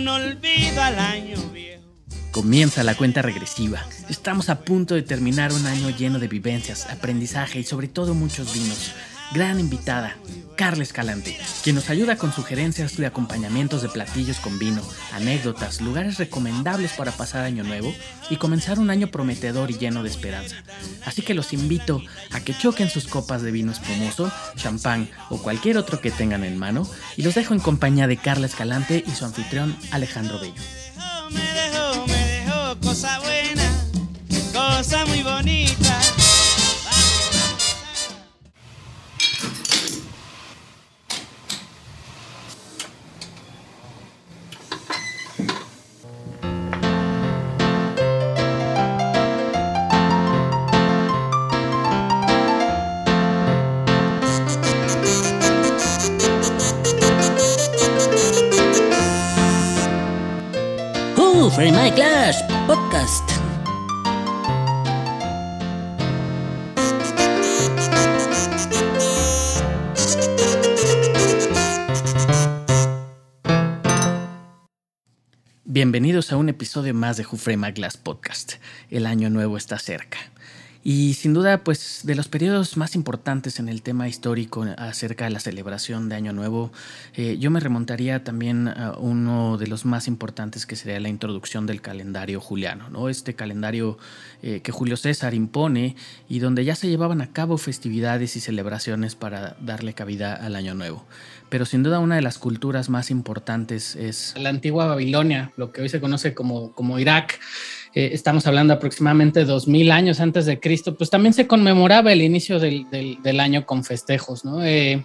no olvido al año viejo. Comienza la cuenta regresiva. Estamos a punto de terminar un año lleno de vivencias, aprendizaje y sobre todo muchos vinos gran invitada, Carla Escalante, quien nos ayuda con sugerencias de acompañamientos de platillos con vino, anécdotas, lugares recomendables para pasar año nuevo y comenzar un año prometedor y lleno de esperanza. Así que los invito a que choquen sus copas de vino espumoso, champán o cualquier otro que tengan en mano y los dejo en compañía de Carla Escalante y su anfitrión Alejandro Bello. Me dejó, me dejó cosa buena, cosa muy bonita. Frame My Clash Podcast. Bienvenidos a un episodio más de My Glass Podcast. El año nuevo está cerca. Y sin duda, pues de los periodos más importantes en el tema histórico acerca de la celebración de Año Nuevo, eh, yo me remontaría también a uno de los más importantes que sería la introducción del calendario juliano, ¿no? Este calendario eh, que Julio César impone y donde ya se llevaban a cabo festividades y celebraciones para darle cabida al Año Nuevo. Pero sin duda una de las culturas más importantes es la antigua Babilonia, lo que hoy se conoce como, como Irak. Eh, estamos hablando aproximadamente 2000 años antes de Cristo, pues también se conmemoraba el inicio del, del, del año con festejos, ¿no? Eh,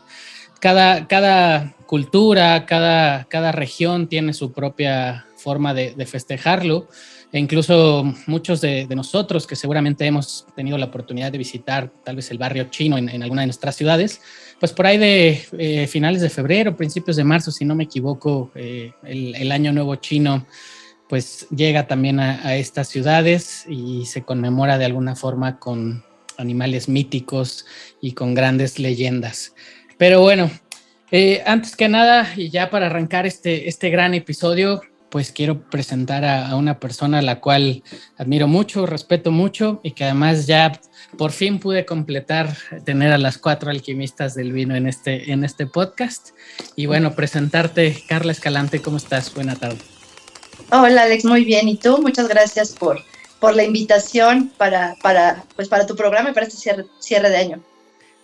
cada, cada, cultura, cada, cada, región tiene su propia forma de, de festejarlo. E incluso muchos de, de, nosotros que seguramente hemos tenido la oportunidad de visitar tal vez el barrio chino en, en alguna de nuestras ciudades, pues por ahí de eh, finales de febrero, principios de marzo, si no me equivoco, eh, el, el, año nuevo chino pues llega también a, estas ciudades y se conmemora de alguna forma con animales míticos y con grandes leyendas. Pero bueno, eh, antes que nada, y ya para arrancar este, este gran episodio, pues quiero presentar a, a, una persona a la cual admiro mucho, respeto mucho y que además ya por fin pude completar tener a las cuatro alquimistas del vino en este, en este podcast. Y bueno, presentarte, Carla Escalante, ¿cómo estás? Buena tarde. Hola Alex, muy bien. ¿Y tú? Muchas gracias por, por la invitación para, para, pues para tu programa y para este cierre, cierre de año.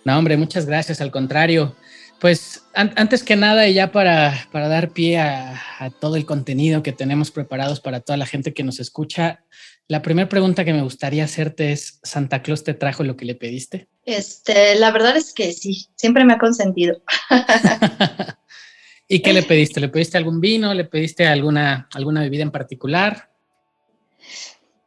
No, hombre, muchas gracias. Al contrario, pues an antes que nada, y ya para, para dar pie a, a, todo el contenido que tenemos preparados para toda la gente que nos escucha, la primera pregunta que me gustaría hacerte es, ¿Santa Claus te trajo lo que le pediste? Este, la verdad es que sí, siempre me ha consentido. ¿Y qué le pediste? ¿Le pediste algún vino? ¿Le pediste alguna, alguna bebida en particular?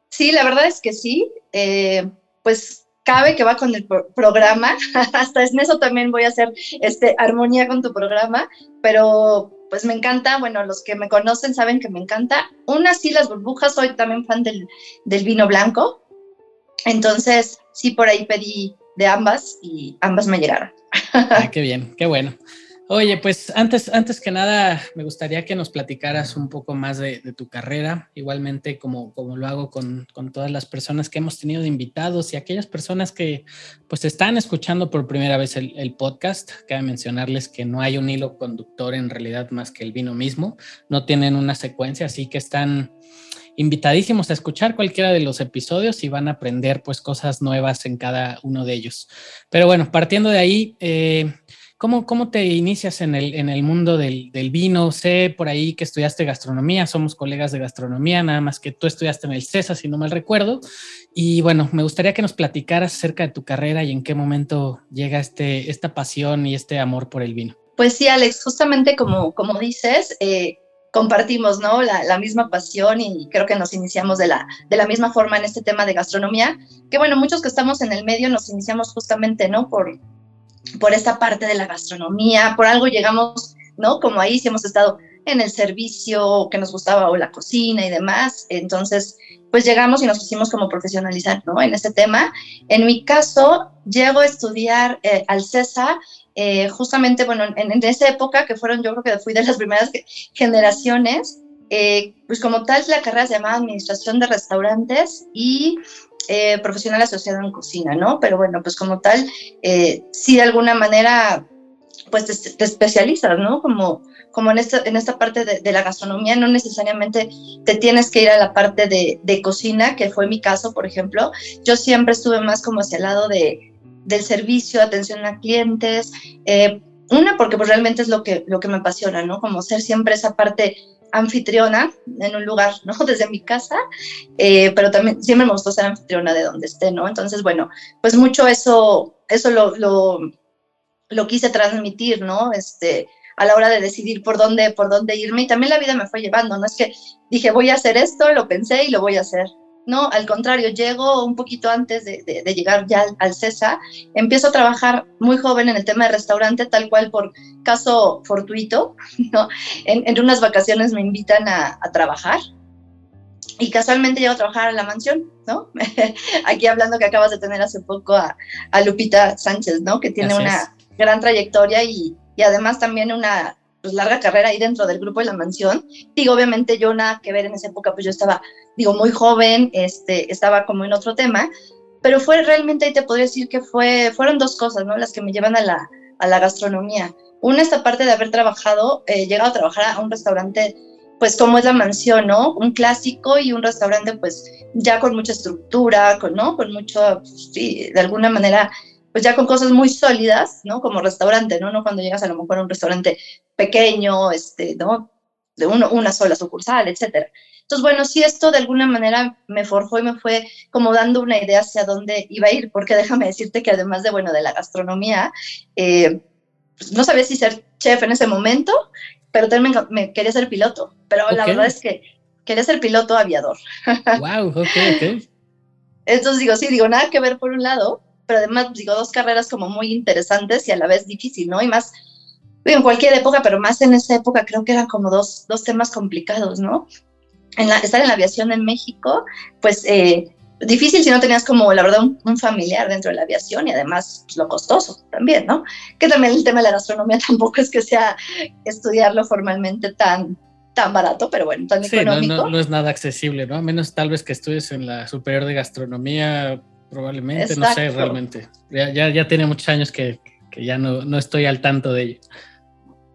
Sí, la verdad es que sí. Eh, pues cabe que va con el pro programa. Hasta en eso también voy a hacer este, armonía con tu programa. Pero pues me encanta. Bueno, los que me conocen saben que me encanta. Una sí, las burbujas. Soy también fan del, del vino blanco. Entonces, sí, por ahí pedí de ambas y ambas me llegaron. Ah, qué bien, qué bueno. Oye, pues antes, antes que nada, me gustaría que nos platicaras un poco más de, tu carrera, igualmente como, como lo hago con, con, todas las personas que hemos tenido de invitados y aquellas personas que pues están escuchando por primera vez el, el podcast. Cabe mencionarles que no hay un hilo conductor en realidad más que el vino mismo, no tienen una secuencia, así que están invitadísimos a escuchar cualquiera de los episodios y van a aprender pues cosas nuevas en cada uno de ellos. Pero bueno, partiendo de ahí... Eh, ¿Cómo, ¿Cómo, te inicias en el, en el mundo del, del, vino? Sé por ahí que estudiaste gastronomía, somos colegas de gastronomía, nada más que tú estudiaste en el CESA, si no mal recuerdo. Y bueno, me gustaría que nos platicaras acerca de tu carrera y en qué momento llega este, esta pasión y este amor por el vino. Pues sí, Alex, justamente como, como dices, eh, compartimos ¿no? La, la, misma pasión y creo que nos iniciamos de la, de la misma forma en este tema de gastronomía, que bueno, muchos que estamos en el medio nos iniciamos justamente ¿no? por por esta parte de la gastronomía, por algo llegamos, ¿no? Como ahí si hemos estado en el servicio que nos gustaba o la cocina y demás, entonces pues llegamos y nos quisimos como profesionalizar, ¿no? En ese tema. En mi caso, llego a estudiar eh, al CESA, eh, justamente, bueno, en, en, esa época, que fueron, yo creo que fui de las primeras generaciones, eh, pues como tal la carrera se llamaba Administración de Restaurantes y eh, Profesional Asociado en Cocina, ¿no? Pero bueno, pues como tal, eh, sí de alguna manera, pues te, especializas, ¿no? Como, como en, esta, en esta parte de, la gastronomía, no necesariamente te tienes que ir a la parte de, de, cocina, que fue mi caso, por ejemplo. Yo siempre estuve más como hacia el lado de, del servicio, atención a clientes. una, porque pues realmente es lo que, lo que me apasiona, ¿no? Como ser siempre esa parte anfitriona en un lugar, ¿no? Desde mi casa, eh, pero también siempre me gustó ser anfitriona de donde esté, ¿no? Entonces, bueno, pues mucho eso, eso lo, lo, lo, quise transmitir, ¿no? Este, a la hora de decidir por dónde, por dónde irme y también la vida me fue llevando, no es que dije voy a hacer esto, lo pensé y lo voy a hacer, no, al contrario, llego un poquito antes de, llegar ya al, CESA, empiezo a trabajar muy joven en el tema de restaurante, tal cual por caso fortuito, ¿no? En, unas vacaciones me invitan a, trabajar y casualmente llego a trabajar a la mansión, ¿no? Aquí hablando que acabas de tener hace poco a, Lupita Sánchez, ¿no? Que tiene una gran trayectoria y, y además también una pues, larga carrera ahí dentro del grupo de la mansión. Digo, obviamente yo nada que ver en esa época, pues yo estaba, digo, muy joven, este, estaba como en otro tema, pero fue realmente, ahí te podría decir que fue, fueron dos cosas, ¿no? Las que me llevan a la, a la gastronomía. Una, esta parte de haber trabajado, eh, llegado a trabajar a un restaurante, pues como es la mansión, ¿no? Un clásico y un restaurante, pues ya con mucha estructura, con, ¿no? Con mucho, sí, de alguna manera, pues ya con cosas muy sólidas, ¿no? Como restaurante, ¿no? No cuando llegas a lo mejor a un restaurante pequeño, este, ¿no? De uno, una sola sucursal, etcétera. Entonces, bueno, sí, esto de alguna manera me forjó y me fue como dando una idea hacia dónde iba a ir, porque déjame decirte que además de, bueno, de la gastronomía, eh, pues no sabía si ser chef en ese momento, pero también me, quería ser piloto, pero la verdad es que quería ser piloto aviador. Wow, ok, ok. Entonces digo, sí, digo, nada que ver por un lado, pero además, digo, dos carreras como muy interesantes y a la vez difícil, ¿no? Y más, en cualquier época, pero más en esa época creo que eran como dos, dos temas complicados, ¿no? En la, estar en la aviación en México, pues eh, difícil si no tenías como, la verdad, un, familiar dentro de la aviación y además pues, lo costoso también, ¿no? Que también el tema de la gastronomía tampoco es que sea estudiarlo formalmente tan, tan barato, pero bueno, tan económico. No, no, es nada accesible, ¿no? A menos tal vez que estudies en la superior de gastronomía, probablemente, no sé realmente. Ya, ya, ya, tiene muchos años que, que ya no, no, estoy al tanto de ello.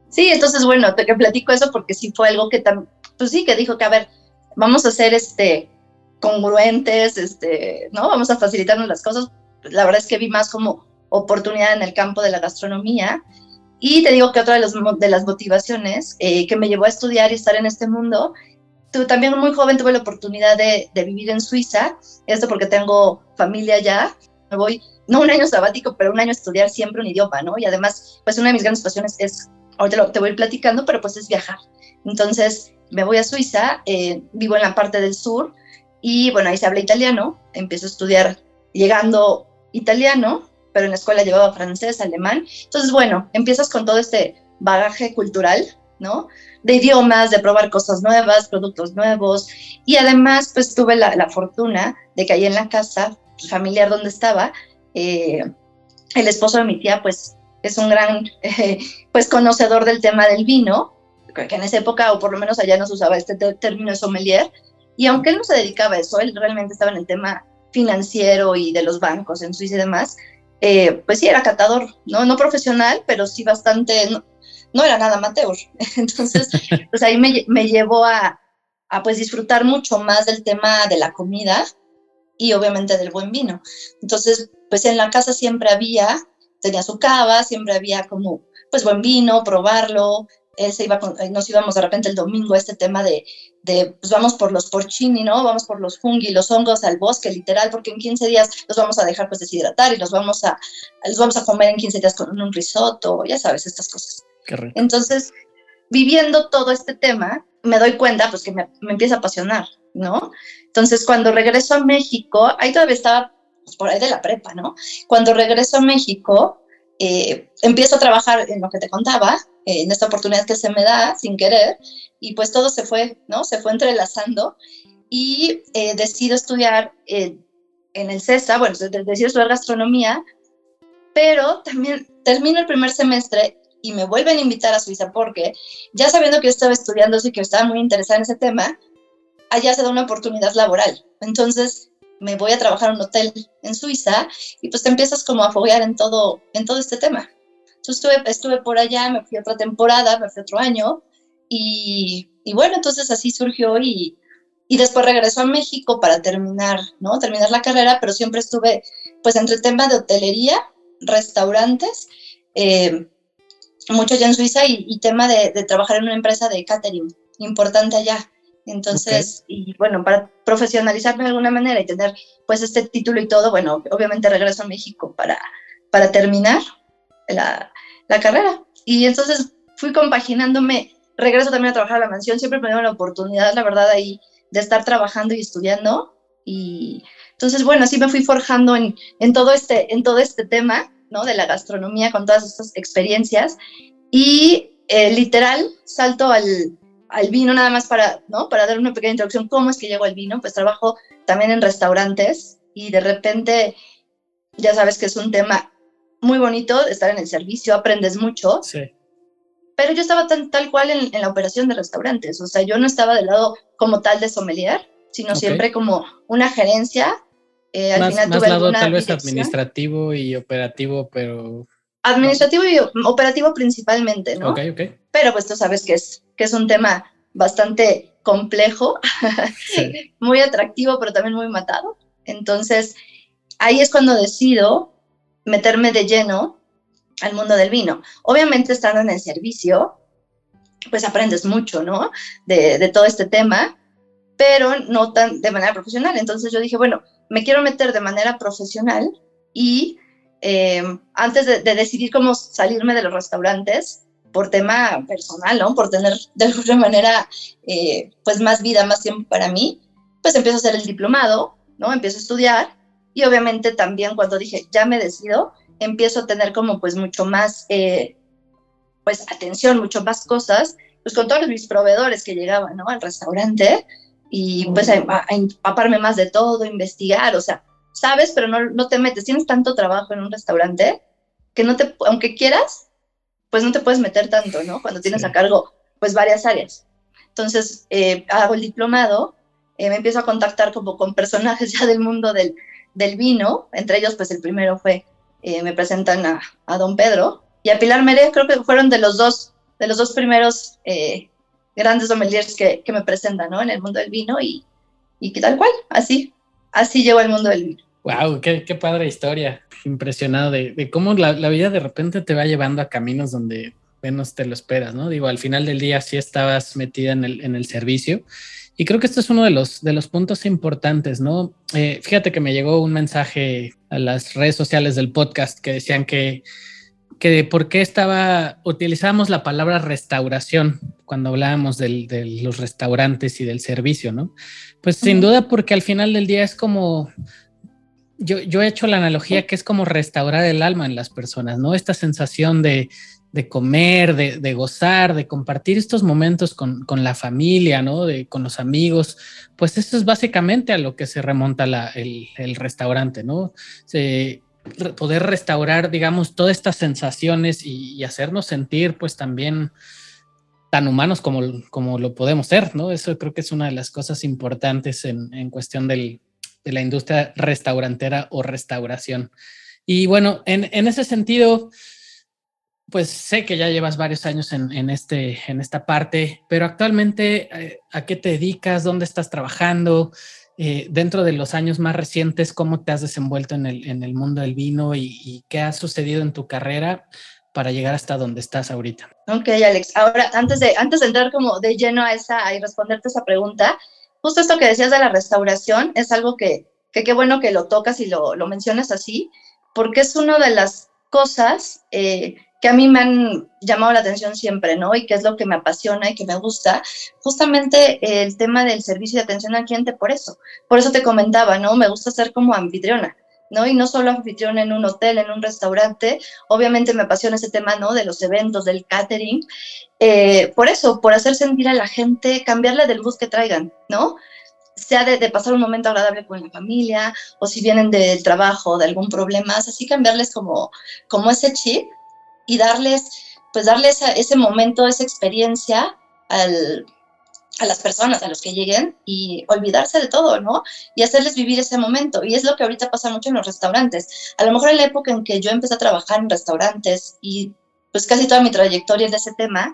Sí, entonces, bueno, te que platico eso porque sí fue algo que, tan, pues sí, que dijo que, a ver, vamos a ser este, congruentes, este, ¿no? Vamos a facilitarnos las cosas. La verdad es que vi más como oportunidad en el campo de la gastronomía. Y te digo que otra de, los, de las motivaciones eh, que me llevó a estudiar y estar en este mundo tú, también muy joven tuve la oportunidad de, vivir en Suiza, esto porque tengo familia allá, me voy, no un año sabático, pero un año a estudiar siempre un idioma, ¿no? Y además, pues una de mis grandes pasiones es, ahorita lo, te voy a ir platicando, pero pues es viajar. Entonces, me voy a Suiza, eh, vivo en la parte del sur y bueno, ahí se habla italiano, empiezo a estudiar llegando italiano, pero en la escuela llevaba francés, alemán. Entonces, bueno, empiezas con todo este bagaje cultural, ¿no? De idiomas, de probar cosas nuevas, productos nuevos. Y además, pues tuve la, fortuna de que ahí en la casa familiar donde estaba, eh, el esposo de mi tía, pues es un gran, pues conocedor del tema del vino, que en esa época, o por lo menos allá no se usaba este término de sommelier. Y aunque él no se dedicaba a eso, él realmente estaba en el tema financiero y de los bancos en Suiza y demás, eh, pues sí era catador, ¿no? No profesional, pero sí bastante, era nada amateur. Entonces, pues ahí me, llevó a, a, pues disfrutar mucho más del tema de la comida y obviamente del buen vino. Entonces, pues en la casa siempre había, tenía su cava, siempre había como, pues buen vino, probarlo. Él se iba nos íbamos de repente el domingo a este tema de, de, pues vamos por los porcini, ¿no? Vamos por los fungi, los hongos al bosque, literal, porque en 15 días los vamos a dejar pues deshidratar y los vamos a, los vamos a comer en 15 días con un risotto, ya sabes, estas cosas. Entonces, viviendo todo este tema, me doy cuenta pues que me, empieza a apasionar, ¿no? Entonces, cuando regreso a México, ahí todavía estaba pues, por ahí de la prepa, ¿no? Cuando regreso a México, eh, empiezo a trabajar en lo que te contaba, en esta oportunidad que se me da sin querer, y pues todo se fue, ¿no? Se fue entrelazando y eh, decido estudiar en el CESA, bueno, decido estudiar gastronomía, pero también termino el primer semestre y me vuelven a invitar a Suiza porque ya sabiendo que yo estaba estudiando y que estaba muy interesada en ese tema, allá se da una oportunidad laboral. Entonces me voy a trabajar en un hotel en Suiza y pues te empiezas como a foguear en todo, en todo este tema. Entonces estuve, estuve por allá, me fui otra temporada, me fui otro año y, y bueno, entonces así surgió y, y después regresó a México para terminar, ¿no? Terminar la carrera, pero siempre estuve pues entre tema de hotelería, restaurantes, eh, mucho allá en Suiza y, tema de, trabajar en una empresa de catering importante allá. Entonces, y bueno, para profesionalizarme de alguna manera y tener pues este título y todo, bueno, obviamente regreso a México para, para terminar la, la carrera. Y entonces fui compaginándome, regreso también a trabajar a la mansión, siempre me dio la oportunidad, la verdad, ahí de estar trabajando y estudiando. Y entonces, bueno, así me fui forjando en, en, todo, este, en todo este tema, ¿no? De la gastronomía con todas estas experiencias. Y eh, literal, salto al, al, vino nada más para, ¿no? Para dar una pequeña introducción, ¿cómo es que llego al vino? Pues trabajo también en restaurantes y de repente, ya sabes que es un tema muy bonito estar en el servicio, aprendes mucho. Sí pero yo estaba tan, tal cual en, la operación de restaurantes, o sea, yo no estaba del lado como tal de sommelier, sino siempre como una gerencia. Eh, al más, final más lado tal vez administrativo y operativo, pero... Administrativo y operativo principalmente, ¿no? Ok, ok. Pero pues tú sabes que es, que es un tema bastante complejo, muy atractivo, pero también muy matado. Entonces, ahí es cuando decido meterme de lleno al mundo del vino. Obviamente estando en el servicio, pues aprendes mucho, ¿no? De, todo este tema, pero no tan de manera profesional. Entonces yo dije, bueno, me quiero meter de manera profesional y eh, antes de, decidir cómo salirme de los restaurantes, por tema personal, ¿no? Por tener de alguna manera, eh, pues más vida, más tiempo para mí, pues empiezo a hacer el diplomado, ¿no? Empiezo a estudiar y obviamente también cuando dije, ya me decido, empiezo a tener como pues mucho más, eh, pues atención, mucho más cosas, pues con todos mis proveedores que llegaban, ¿no? Al restaurante y pues a, empaparme más de todo, investigar, o sea, sabes, pero no, no te metes, tienes tanto trabajo en un restaurante que no te, aunque quieras, pues no te puedes meter tanto, ¿no? Cuando tienes a cargo pues varias áreas. Entonces, eh, hago el diplomado, eh, me empiezo a contactar como con personajes ya del mundo del, del vino, entre ellos pues el primero fue eh, me presentan a, a, Don Pedro y a Pilar Mere, creo que fueron de los dos, de los dos primeros eh, grandes sommeliers que, que, me presentan ¿no? en el mundo del vino y, y que tal cual, así, así llegó al mundo del vino. Wow, qué, qué padre historia. Impresionado de, de cómo la, la, vida de repente te va llevando a caminos donde menos te lo esperas, ¿no? Digo, al final del día sí estabas metida en el, en el servicio y creo que esto es uno de los, de los puntos importantes, ¿no? Eh, fíjate que me llegó un mensaje a las redes sociales del podcast que decían que, que por qué estaba, utilizamos la palabra restauración cuando hablábamos de los restaurantes y del servicio, ¿no? Pues sin duda porque al final del día es como, yo, yo he hecho la analogía que es como restaurar el alma en las personas, ¿no? Esta sensación de, de comer, de, gozar, de compartir estos momentos con, la familia, ¿no? De, con los amigos, pues eso es básicamente a lo que se remonta el, restaurante, ¿no? Poder restaurar, digamos, todas estas sensaciones y, hacernos sentir, pues también tan humanos como, como lo podemos ser, ¿no? Eso creo que es una de las cosas importantes en, cuestión de la industria restaurantera o restauración. Y bueno, en, en ese sentido, pues sé que ya llevas varios años en, este, en esta parte, pero actualmente, eh, ¿a qué te dedicas? ¿Dónde estás trabajando? Eh, dentro de los años más recientes, ¿cómo te has desenvuelto en el, en el mundo del vino y, qué ha sucedido en tu carrera para llegar hasta donde estás ahorita? Ok, Alex. Ahora, antes de, antes de entrar como de lleno a esa y responderte esa pregunta, justo esto que decías de la restauración es algo que qué bueno que lo tocas y lo, lo mencionas así, porque es una de las cosas eh, que a mí me han llamado la atención siempre, ¿no? Y que es lo que me apasiona y que me gusta, justamente el tema del servicio de atención al cliente por eso. Por eso te comentaba, ¿no? Me gusta ser como anfitriona. ¿no? Y no solo anfitriona en un hotel, en un restaurante, obviamente me apasiona ese tema, ¿no? De los eventos, del catering, eh, por eso, por hacer sentir a la gente, cambiarle del bus que traigan, ¿no? Sea de, de, pasar un momento agradable con la familia, o si vienen del trabajo, de algún problema, así cambiarles como, como ese chip y darles pues darle ese momento, esa experiencia al, a las personas, a los que lleguen y olvidarse de todo, ¿no? Y hacerles vivir ese momento. Y es lo que ahorita pasa mucho en los restaurantes. A lo mejor en la época en que yo empecé a trabajar en restaurantes y pues casi toda mi trayectoria es de ese tema,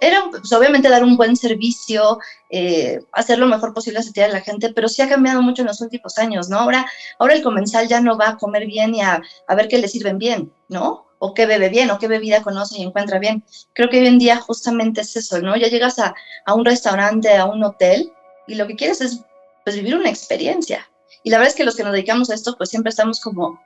era pues, obviamente dar un buen servicio, eh, hacer lo mejor posible a a la gente, pero sí ha cambiado mucho en los últimos años, ¿no? Ahora, ahora el comensal ya no va a comer bien y a, a ver qué le sirven bien, ¿no? O qué bebe bien o qué bebida conoce y encuentra bien. Creo que hoy en día justamente es eso, ¿no? Ya llegas a, a un restaurante, a un hotel y lo que quieres es pues, vivir una experiencia. Y la verdad es que los que nos dedicamos a esto, pues siempre estamos como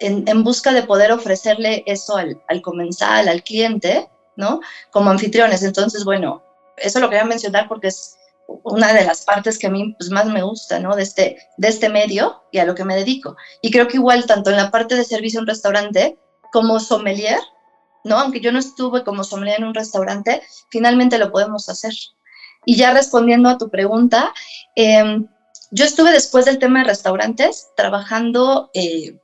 en, en busca de poder ofrecerle eso al, al, comensal, al cliente, ¿no? Como anfitriones. Entonces, bueno, eso lo quería mencionar porque es una de las partes que a mí pues, más me gusta, ¿no? De este, de este medio y a lo que me dedico. Y creo que igual, tanto en la parte de servicio en un restaurante, como sommelier, ¿no? Aunque yo no estuve como sommelier en un restaurante, finalmente lo podemos hacer. Y ya respondiendo a tu pregunta, em, yo estuve después del tema de restaurantes trabajando, eh,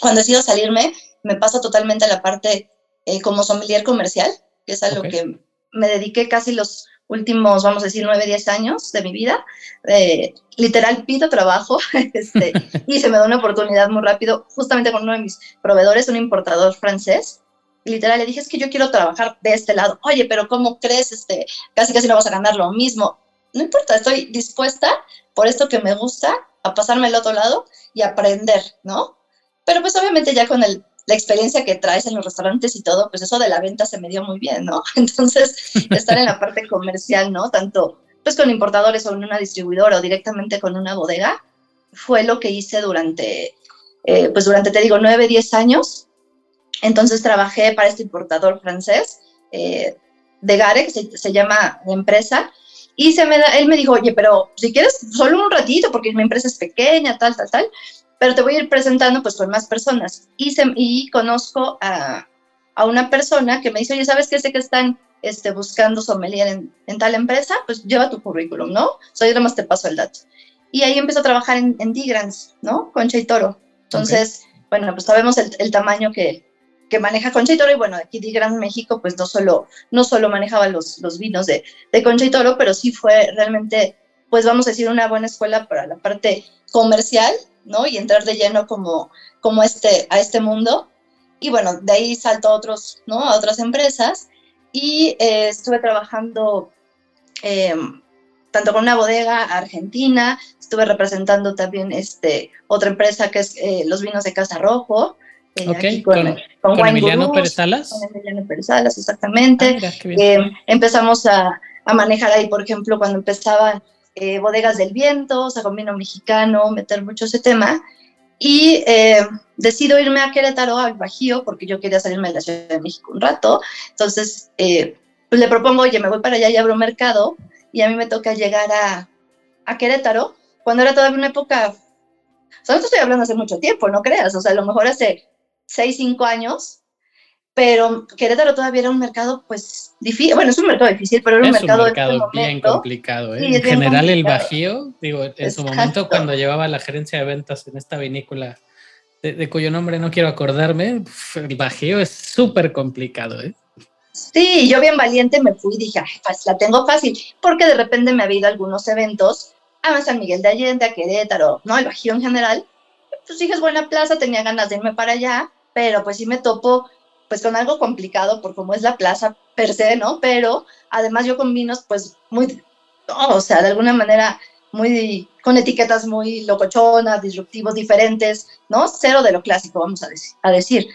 cuando decido salirme, me paso totalmente a la parte eh, como sommelier comercial, que es a lo que me dediqué casi los últimos, vamos a decir, nueve, diez años de mi vida. Eh, literal, pido trabajo este, y se me da una oportunidad muy rápido, justamente con uno de mis proveedores, un importador francés. literal, le dije, es que yo quiero trabajar de este lado. Oye, pero ¿cómo crees? Este, casi casi no vas a ganar lo mismo. No importa, estoy dispuesta por esto que me gusta a pasarme al otro lado y aprender, ¿no? Pero pues obviamente ya con el la experiencia que traes en los restaurantes y todo, pues eso de la venta se me dio muy bien, ¿no? Entonces, estar en la parte comercial, ¿no? Tanto pues con importadores o en una distribuidora o directamente con una bodega, fue lo que hice durante, eh, pues durante, te digo, nueve, diez años. Entonces trabajé para este importador francés, eh, de Gare, que se, se, llama la empresa, y se me da, él me dijo, oye, pero si quieres, solo un ratito, porque mi empresa es pequeña, tal, tal, tal, pero te voy a ir presentando pues con más personas. Y, y conozco a, una persona que me dice, oye, ¿sabes qué? Sé que están este, buscando sommelier en, tal empresa, pues lleva tu currículum, ¿no? Soy nada más te paso el dato. Y ahí empezó a trabajar en, en Digrans, ¿no? Concha y Toro. Entonces, bueno, pues sabemos el, tamaño que, maneja Concha y Toro, y bueno, aquí Digrans México, pues no solo, no solo manejaba los, los vinos de, de Concha y Toro, pero sí fue realmente, pues vamos a decir, una buena escuela para la parte comercial ¿no? Y entrar de lleno como, como este, a este mundo. Y bueno, de ahí salto a, otros, ¿no? a otras empresas y eh, estuve trabajando eh, tanto con una bodega argentina, estuve representando también este, otra empresa que es eh, los vinos de Casa Rojo. con, con, con, Emiliano Pérez Salas. Con Emiliano Pérez Salas, exactamente. Ah, empezamos a, a, manejar ahí, por ejemplo, cuando empezaban eh, bodegas del viento, o sea, con vino mexicano, meter mucho ese tema. Y eh, decido irme a Querétaro, al Bajío, porque yo quería salirme de la Ciudad de México un rato. Entonces, eh, pues le propongo, oye, me voy para allá y abro mercado. Y a mí me toca llegar a, a Querétaro, cuando era todavía una época... O sea, no estoy hablando hace mucho tiempo, no creas. O sea, a lo mejor hace 6, 5 años pero Querétaro todavía era un mercado, pues, difícil, bueno, es un mercado difícil, pero era un mercado, un mercado bien complicado. ¿eh? en general, el Bajío, digo, en su momento cuando llevaba la gerencia de ventas en esta vinícola, de, cuyo nombre no quiero acordarme, el Bajío es súper complicado, ¿eh? Sí, yo bien valiente me fui y dije, pues la tengo fácil, porque de repente me ha habido algunos eventos a San Miguel de Allende, a Querétaro, ¿no? El Bajío en general. Pues dije, es buena plaza, tenía ganas de irme para allá, pero pues sí me topo pues con algo complicado por cómo es la plaza per se, ¿no? Pero además yo con vinos pues muy, o sea, de alguna manera muy, con etiquetas muy locochonas, disruptivos, diferentes, ¿no? Cero de lo clásico, vamos a, decir.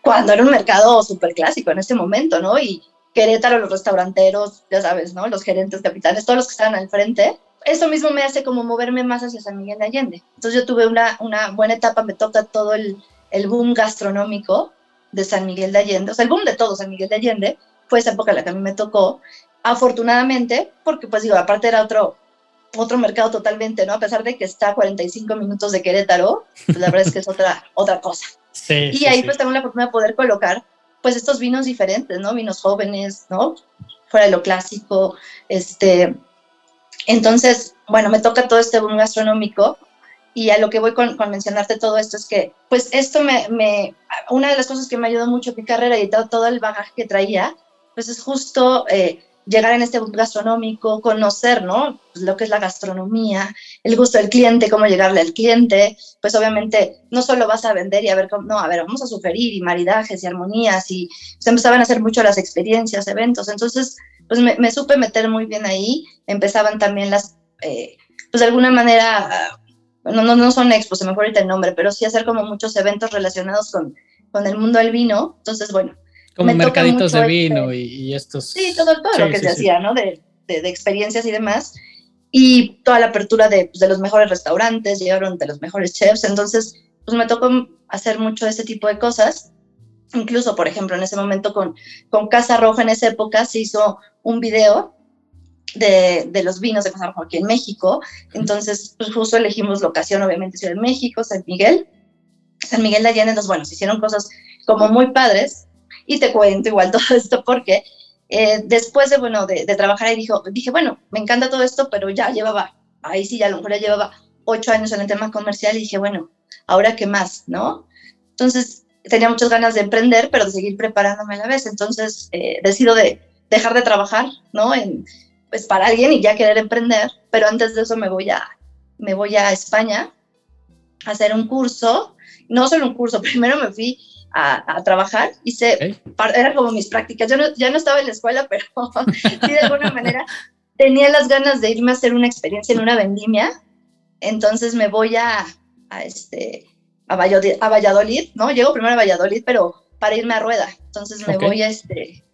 Cuando era un mercado súper clásico en este momento, ¿no? Y Querétaro, los restauranteros, ya sabes, ¿no? Los gerentes, capitanes, todos los que estaban al frente. Eso mismo me hace como moverme más hacia San Miguel de Allende. Entonces yo tuve una, una buena etapa, me toca todo el, el boom gastronómico de San Miguel de Allende, o sea, el boom de todo San Miguel de Allende, fue esa época la que a mí me tocó, afortunadamente, porque pues digo, aparte era otro, otro mercado totalmente, ¿no? A pesar de que está a 45 minutos de Querétaro, pues la verdad es que es otra, otra cosa. Sí, y ahí pues tengo la oportunidad de poder colocar pues estos vinos diferentes, ¿no? Vinos jóvenes, ¿no? Fuera de lo clásico, este... Entonces, bueno, me toca todo este boom gastronómico Y a lo que voy con, con mencionarte todo esto es que, pues esto me, me, una de las cosas que me ayudó mucho en mi carrera y todo, todo el bagaje que traía, pues es justo eh, llegar en este boom gastronómico, conocer, ¿no? Pues lo que es la gastronomía, el gusto del cliente, cómo llegarle al cliente, pues obviamente no solo vas a vender y a ver cómo, no, a ver, vamos a sugerir y maridajes y armonías y se empezaban a hacer mucho las experiencias, eventos, entonces, pues me, me supe meter muy bien ahí, empezaban también las, eh, pues de alguna manera, no, no, no son expos, se me fue ahorita el nombre, pero sí hacer como muchos eventos relacionados con, con el mundo del vino, entonces, bueno, como mercaditos de vino y, y, estos. Sí, todo, todo sí, lo que sí, se sí. hacía, ¿no? De, de, de, experiencias y demás. Y toda la apertura de, pues, de, los mejores restaurantes, llegaron de los mejores chefs. Entonces, pues me tocó hacer mucho ese tipo de cosas. Incluso, por ejemplo, en ese momento con, con Casa Roja, en esa época, se hizo un video de, los vinos de Casa Roja aquí en México. Entonces, pues justo elegimos locación, obviamente, Ciudad de México, San Miguel. San Miguel de Allende, entonces, bueno, se hicieron cosas como muy padres y te cuento igual todo esto porque eh, después de, bueno, de, de, trabajar ahí dijo, dije, bueno, me encanta todo esto, pero ya llevaba, ahí sí, ya a lo mejor ya llevaba ocho años en el tema comercial y dije, bueno, ahora qué más, ¿no? Entonces tenía muchas ganas de emprender, pero de seguir preparándome a la vez. Entonces eh, decido de dejar de trabajar, ¿no? En, pues para alguien y ya querer emprender, pero antes de eso me voy a, me voy a España a hacer un curso, no solo un curso, primero me fui a, a, trabajar. Hice, okay. era como mis prácticas. Yo no, ya no estaba en la escuela, pero sí, de alguna manera tenía las ganas de irme a hacer una experiencia en una vendimia. Entonces me voy a, a este, a Valladolid, a Valladolid, ¿no? Llego primero a Valladolid, pero para irme a Rueda. Entonces me okay. voy a, este,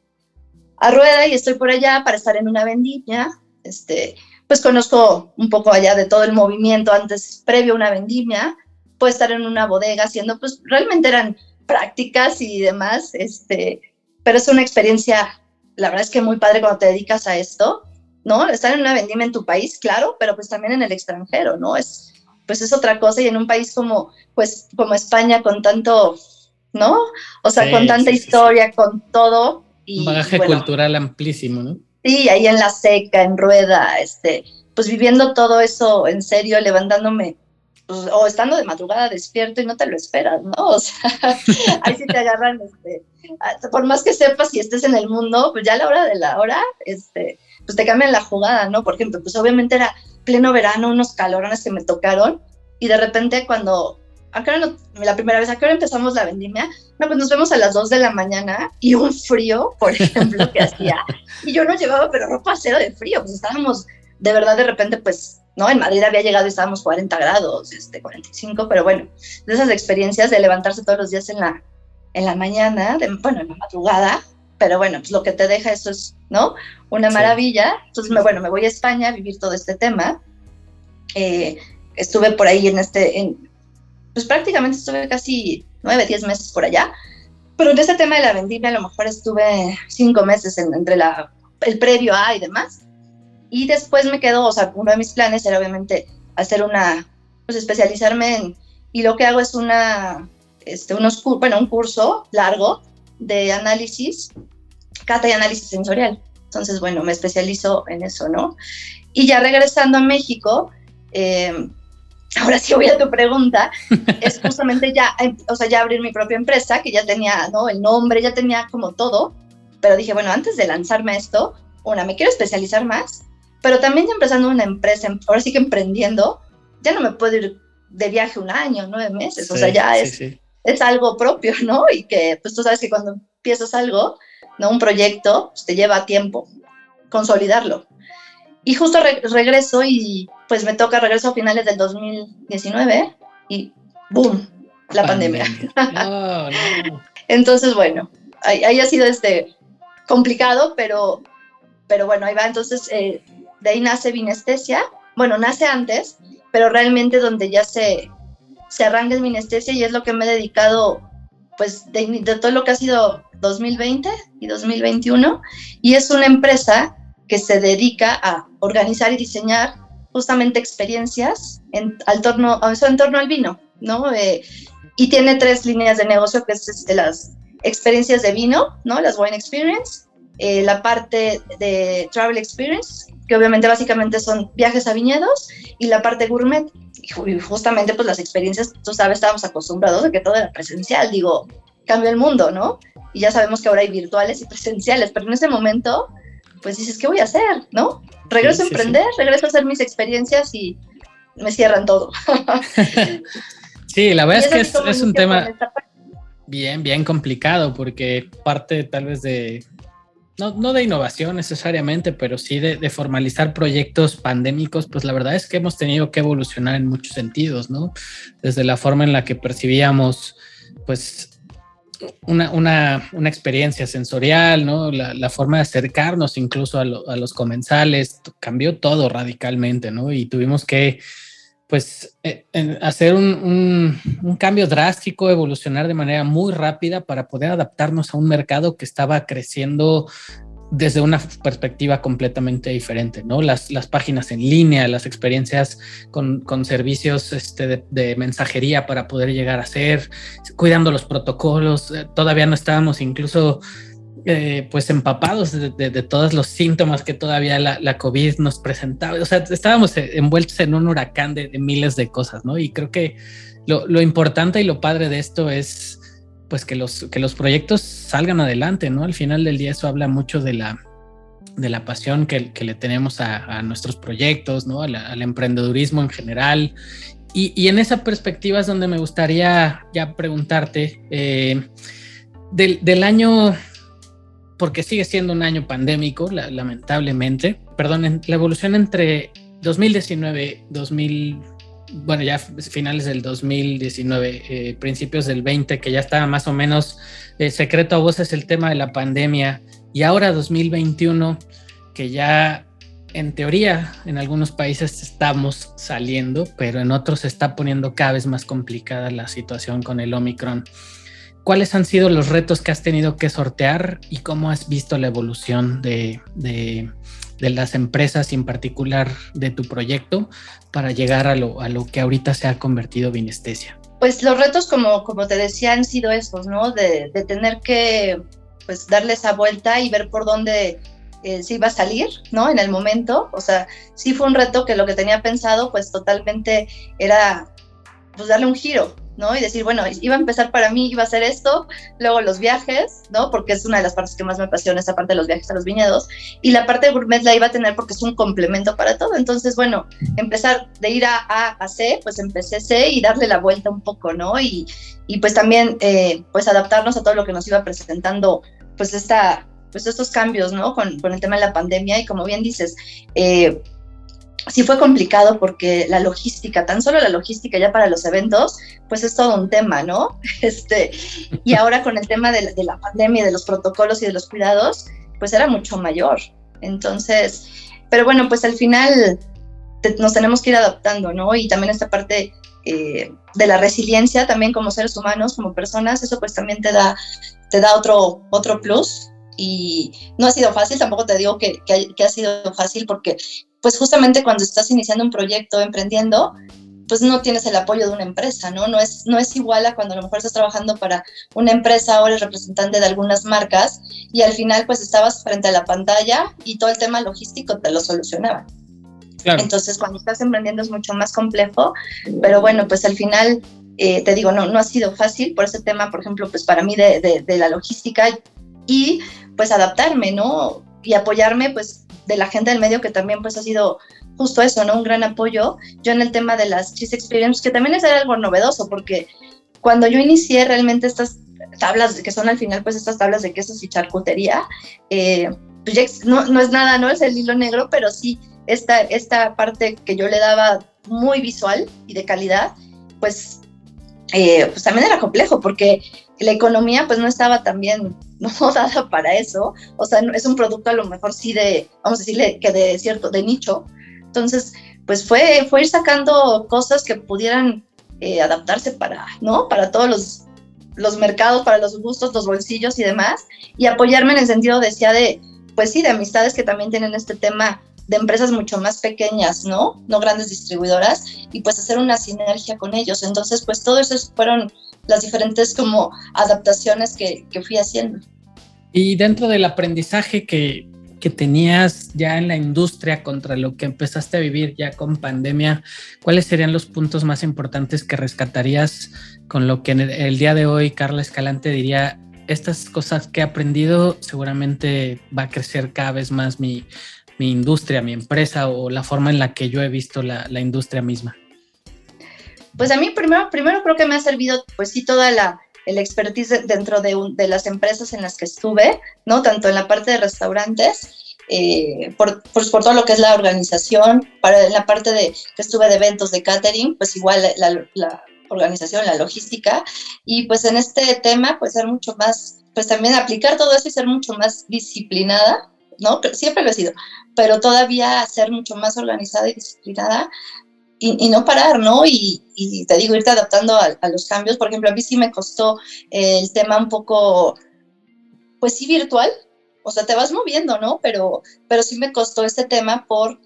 a Rueda y estoy por allá para estar en una vendimia. Este, pues conozco un poco allá de todo el movimiento antes, previo a una vendimia. Puedo estar en una bodega haciendo, pues realmente eran prácticas y demás, este, pero es una experiencia, la verdad es que muy padre cuando te dedicas a esto, ¿no? Estar en una vendimia en tu país, claro, pero pues también en el extranjero, ¿no? Es, pues es otra cosa y en un país como, pues, como España con tanto, ¿no? O sea, sí, con tanta sí, historia, sí. con todo. Y, un bagaje bueno, cultural amplísimo, ¿no? Sí, ahí en la seca, en rueda, este, pues viviendo todo eso en serio, levantándome pues, o estando de madrugada despierto y no te lo esperas, ¿no? O sea, ahí sí te agarran, este, por más que sepas si estés en el mundo, pues ya a la hora de la hora, este, pues te cambian la jugada, ¿no? Por ejemplo, pues obviamente era pleno verano, unos calorones que me tocaron, y de repente cuando, ¿a qué hora no, la primera vez, ¿a qué hora empezamos la vendimia? No, pues nos vemos a las 2 de la mañana, y un frío, por ejemplo, que hacía, y yo no llevaba, pero ropa cero de frío, pues estábamos, de verdad, de repente, pues ¿no? En Madrid había llegado y estábamos 40 grados, este, 45, pero bueno, de esas experiencias de levantarse todos los días en la, en la mañana, de, bueno, en la madrugada, pero bueno, pues lo que te deja eso es, ¿no? Una maravilla. Entonces, me, bueno, me voy a España a vivir todo este tema. Eh, estuve por ahí en este, en, pues prácticamente estuve casi nueve, diez meses por allá, pero en ese tema de la vendimia a lo mejor estuve cinco meses en, entre la, el previo A y demás y después me quedó, o sea, uno de mis planes era obviamente hacer una, pues especializarme en, y lo que hago es una, este, unos, bueno, un curso largo de análisis, cata y análisis sensorial. Entonces, bueno, me especializo en eso, ¿no? Y ya regresando a México, eh, ahora sí voy a tu pregunta, es justamente ya, o sea, ya abrir mi propia empresa, que ya tenía, ¿no? El nombre, ya tenía como todo, pero dije, bueno, antes de lanzarme a esto, una, me quiero especializar más pero también ya empezando una empresa, ahora sí que emprendiendo, ya no me puedo ir de viaje un año, nueve meses, sí, o sea, ya sí, es, sí. es algo propio, ¿no? Y que pues tú sabes que cuando empiezas algo, ¿no? Un proyecto, pues, te lleva tiempo consolidarlo. Y justo re regreso y pues me toca regreso a finales del 2019 y ¡boom! La pandemia. pandemia. No, no. Entonces, bueno, ahí, ahí, ha sido este complicado, pero, pero bueno, ahí va. Entonces, eh, de ahí nace Vinestesia, bueno, nace antes, pero realmente donde ya se, se arranca es Vinestesia y es lo que me he dedicado, pues, de, de, todo lo que ha sido 2020 y 2021, y es una empresa que se dedica a organizar y diseñar justamente experiencias en, al torno, en al vino, ¿no? Eh, y tiene tres líneas de negocio, que es este, las experiencias de vino, ¿no? Las wine experience, eh, la parte de travel experience, que obviamente básicamente son viajes a viñedos y la parte gourmet. Y justamente pues las experiencias, tú sabes, estábamos acostumbrados a que todo era presencial, digo, cambió el mundo, ¿no? Y ya sabemos que ahora hay virtuales y presenciales, pero en ese momento, pues dices, ¿qué voy a hacer? ¿No? Regreso a emprender, regreso a hacer mis experiencias y me cierran todo. sí, la verdad es que es, un tema bien, bien complicado porque parte tal vez de, no, de innovación necesariamente, pero sí de, de, formalizar proyectos pandémicos, pues la verdad es que hemos tenido que evolucionar en muchos sentidos, ¿no? Desde la forma en la que percibíamos, pues, una, una, una experiencia sensorial, ¿no? La, forma de acercarnos incluso a, los comensales, cambió todo radicalmente, ¿no? Y tuvimos que pues eh, hacer un, un, cambio drástico, evolucionar de manera muy rápida para poder adaptarnos a un mercado que estaba creciendo desde una perspectiva completamente diferente, ¿no? Las, las páginas en línea, las experiencias con, con servicios este, de, de, mensajería para poder llegar a ser, cuidando los protocolos, eh, todavía no estábamos incluso eh, pues empapados de, de, todos los síntomas que todavía la, la, COVID nos presentaba. O sea, estábamos envueltos en un huracán de, de miles de cosas, ¿no? Y creo que lo, lo, importante y lo padre de esto es pues que los, que los proyectos salgan adelante, ¿no? Al final del día eso habla mucho de la, de la pasión que, que le tenemos a, a, nuestros proyectos, ¿no? Al, emprendedurismo en general. Y, y, en esa perspectiva es donde me gustaría ya preguntarte eh, del, del año porque sigue siendo un año pandémico, la, lamentablemente. Perdón, la evolución entre 2019, 2000, bueno, ya finales del 2019, eh, principios del 20, que ya estaba más o menos eh, secreto a voces el tema de la pandemia, y ahora 2021, que ya en teoría en algunos países estamos saliendo, pero en otros se está poniendo cada vez más complicada la situación con el Omicron. ¿cuáles han sido los retos que has tenido que sortear y cómo has visto la evolución de, de, de las empresas y en particular de tu proyecto para llegar a lo, a lo que ahorita se ha convertido Vinestesia? Pues los retos, como, como te decía, han sido estos, ¿no? De, de tener que pues darle esa vuelta y ver por dónde eh, se iba a salir, ¿no? En el momento, o sea, sí fue un reto que lo que tenía pensado, pues totalmente era pues darle un giro, ¿no? Y decir, bueno, iba a empezar para mí, iba a ser esto, luego los viajes, ¿no? Porque es una de las partes que más me apasiona, esa parte de los viajes a los viñedos, y la parte de gourmet la iba a tener porque es un complemento para todo. Entonces, bueno, empezar de ir a A a C, pues empecé C y darle la vuelta un poco, ¿no? Y, y pues también, eh, pues adaptarnos a todo lo que nos iba presentando, pues esta, pues estos cambios, ¿no? Con, con el tema de la pandemia y como bien dices, eh, sí fue complicado porque la logística, tan solo la logística ya para los eventos, pues es todo un tema, ¿no? Este, y ahora con el tema de, la pandemia, de los protocolos y de los cuidados, pues era mucho mayor. Entonces, pero bueno, pues al final nos tenemos que ir adaptando, ¿no? Y también esta parte eh, de la resiliencia también como seres humanos, como personas, eso pues también te da, te da otro, otro plus. Y no ha sido fácil, tampoco te digo que ha sido fácil porque pues justamente cuando estás iniciando un proyecto, emprendiendo, pues no tienes el apoyo de una empresa, ¿no? No es, no es igual a cuando a lo mejor estás trabajando para una empresa o eres representante de algunas marcas y al final pues estabas frente a la pantalla y todo el tema logístico te lo solucionaba. Claro. Entonces cuando estás emprendiendo es mucho más complejo, pero bueno, pues al final, eh, te digo, no, no ha sido fácil por ese tema, por ejemplo, pues para mí de, de, de la logística y pues adaptarme, ¿no? Y apoyarme pues de la gente del medio que también pues ha sido justo eso, ¿no? Un gran apoyo. Yo en el tema de las Cheese Experience, que también es algo novedoso, porque cuando yo inicié realmente estas tablas, que son al final pues estas tablas de quesos y charcutería, eh, pues no, no, es nada, no es el hilo negro, pero sí esta, esta parte que yo le daba muy visual y de calidad, pues, eh, pues también era complejo, porque la economía pues no estaba tan bien no dada para eso, o sea, es un producto a lo mejor sí de, vamos a decirle que de cierto, de nicho, entonces pues fue, fue ir sacando cosas que pudieran eh, adaptarse para, ¿no? Para todos los, los mercados, para los gustos, los bolsillos y demás, y apoyarme en el sentido, decía, de, pues sí, de amistades que también tienen este tema de empresas mucho más pequeñas, ¿no? No grandes distribuidoras, y pues hacer una sinergia con ellos. Entonces, pues todo eso fueron las diferentes como adaptaciones que, que fui haciendo. Y dentro del aprendizaje que, que tenías ya en la industria contra lo que empezaste a vivir ya con pandemia, ¿cuáles serían los puntos más importantes que rescatarías con lo que en el, día de hoy Carla Escalante diría, estas cosas que he aprendido seguramente va a crecer cada vez más mi, industria, mi empresa o la forma en la que yo he visto la, industria misma? Pues a mí primero, primero creo que me ha servido, pues sí, toda la, el expertise dentro de, de, las empresas en las que estuve, ¿no? Tanto en la parte de restaurantes, eh, por, pues por todo lo que es la organización, para la parte de que estuve de eventos de catering, pues igual la, la organización, la logística, y pues en este tema, pues ser mucho más, pues también aplicar todo eso y ser mucho más disciplinada, ¿no? Siempre lo he sido, pero todavía ser mucho más organizada y disciplinada y, no parar, ¿no? Y, te digo, irte adaptando a, los cambios. Por ejemplo, a mí sí me costó el tema un poco, pues sí, virtual. O sea, te vas moviendo, ¿no? Pero, pero sí me costó este tema por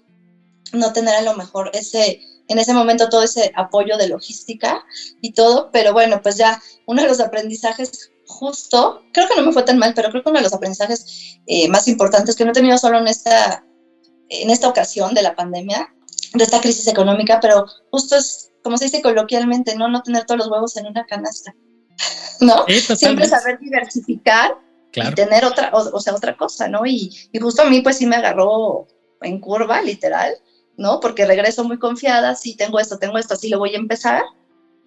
no tener a lo mejor ese, en ese momento todo ese apoyo de logística y todo. Pero bueno, pues ya uno de los aprendizajes justo, creo que no me fue tan mal, pero creo que uno de los aprendizajes eh, más importantes que no he tenido solo en esta, en esta ocasión de la pandemia, de esta crisis económica, pero justo es, como se dice coloquialmente, no, no tener todos los huevos en una canasta, ¿no? Siempre saber diversificar y tener otra, o, sea, otra cosa, ¿no? Y, y, justo a mí, pues sí me agarró en curva, literal, ¿no? Porque regreso muy confiada, sí, tengo esto, tengo esto, así lo voy a empezar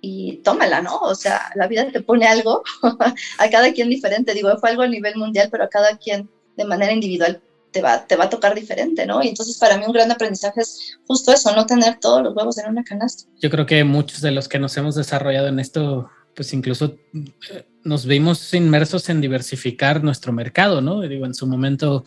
y tómala, ¿no? O sea, la vida te pone algo, a cada quien diferente, digo, fue algo a nivel mundial, pero a cada quien de manera individual te va, te va a tocar diferente, ¿no? Y entonces para mí un gran aprendizaje es justo eso, no tener todos los huevos en una canasta. Yo creo que muchos de los que nos hemos desarrollado en esto, pues incluso eh, nos vimos inmersos en diversificar nuestro mercado, ¿no? Digo, en su momento,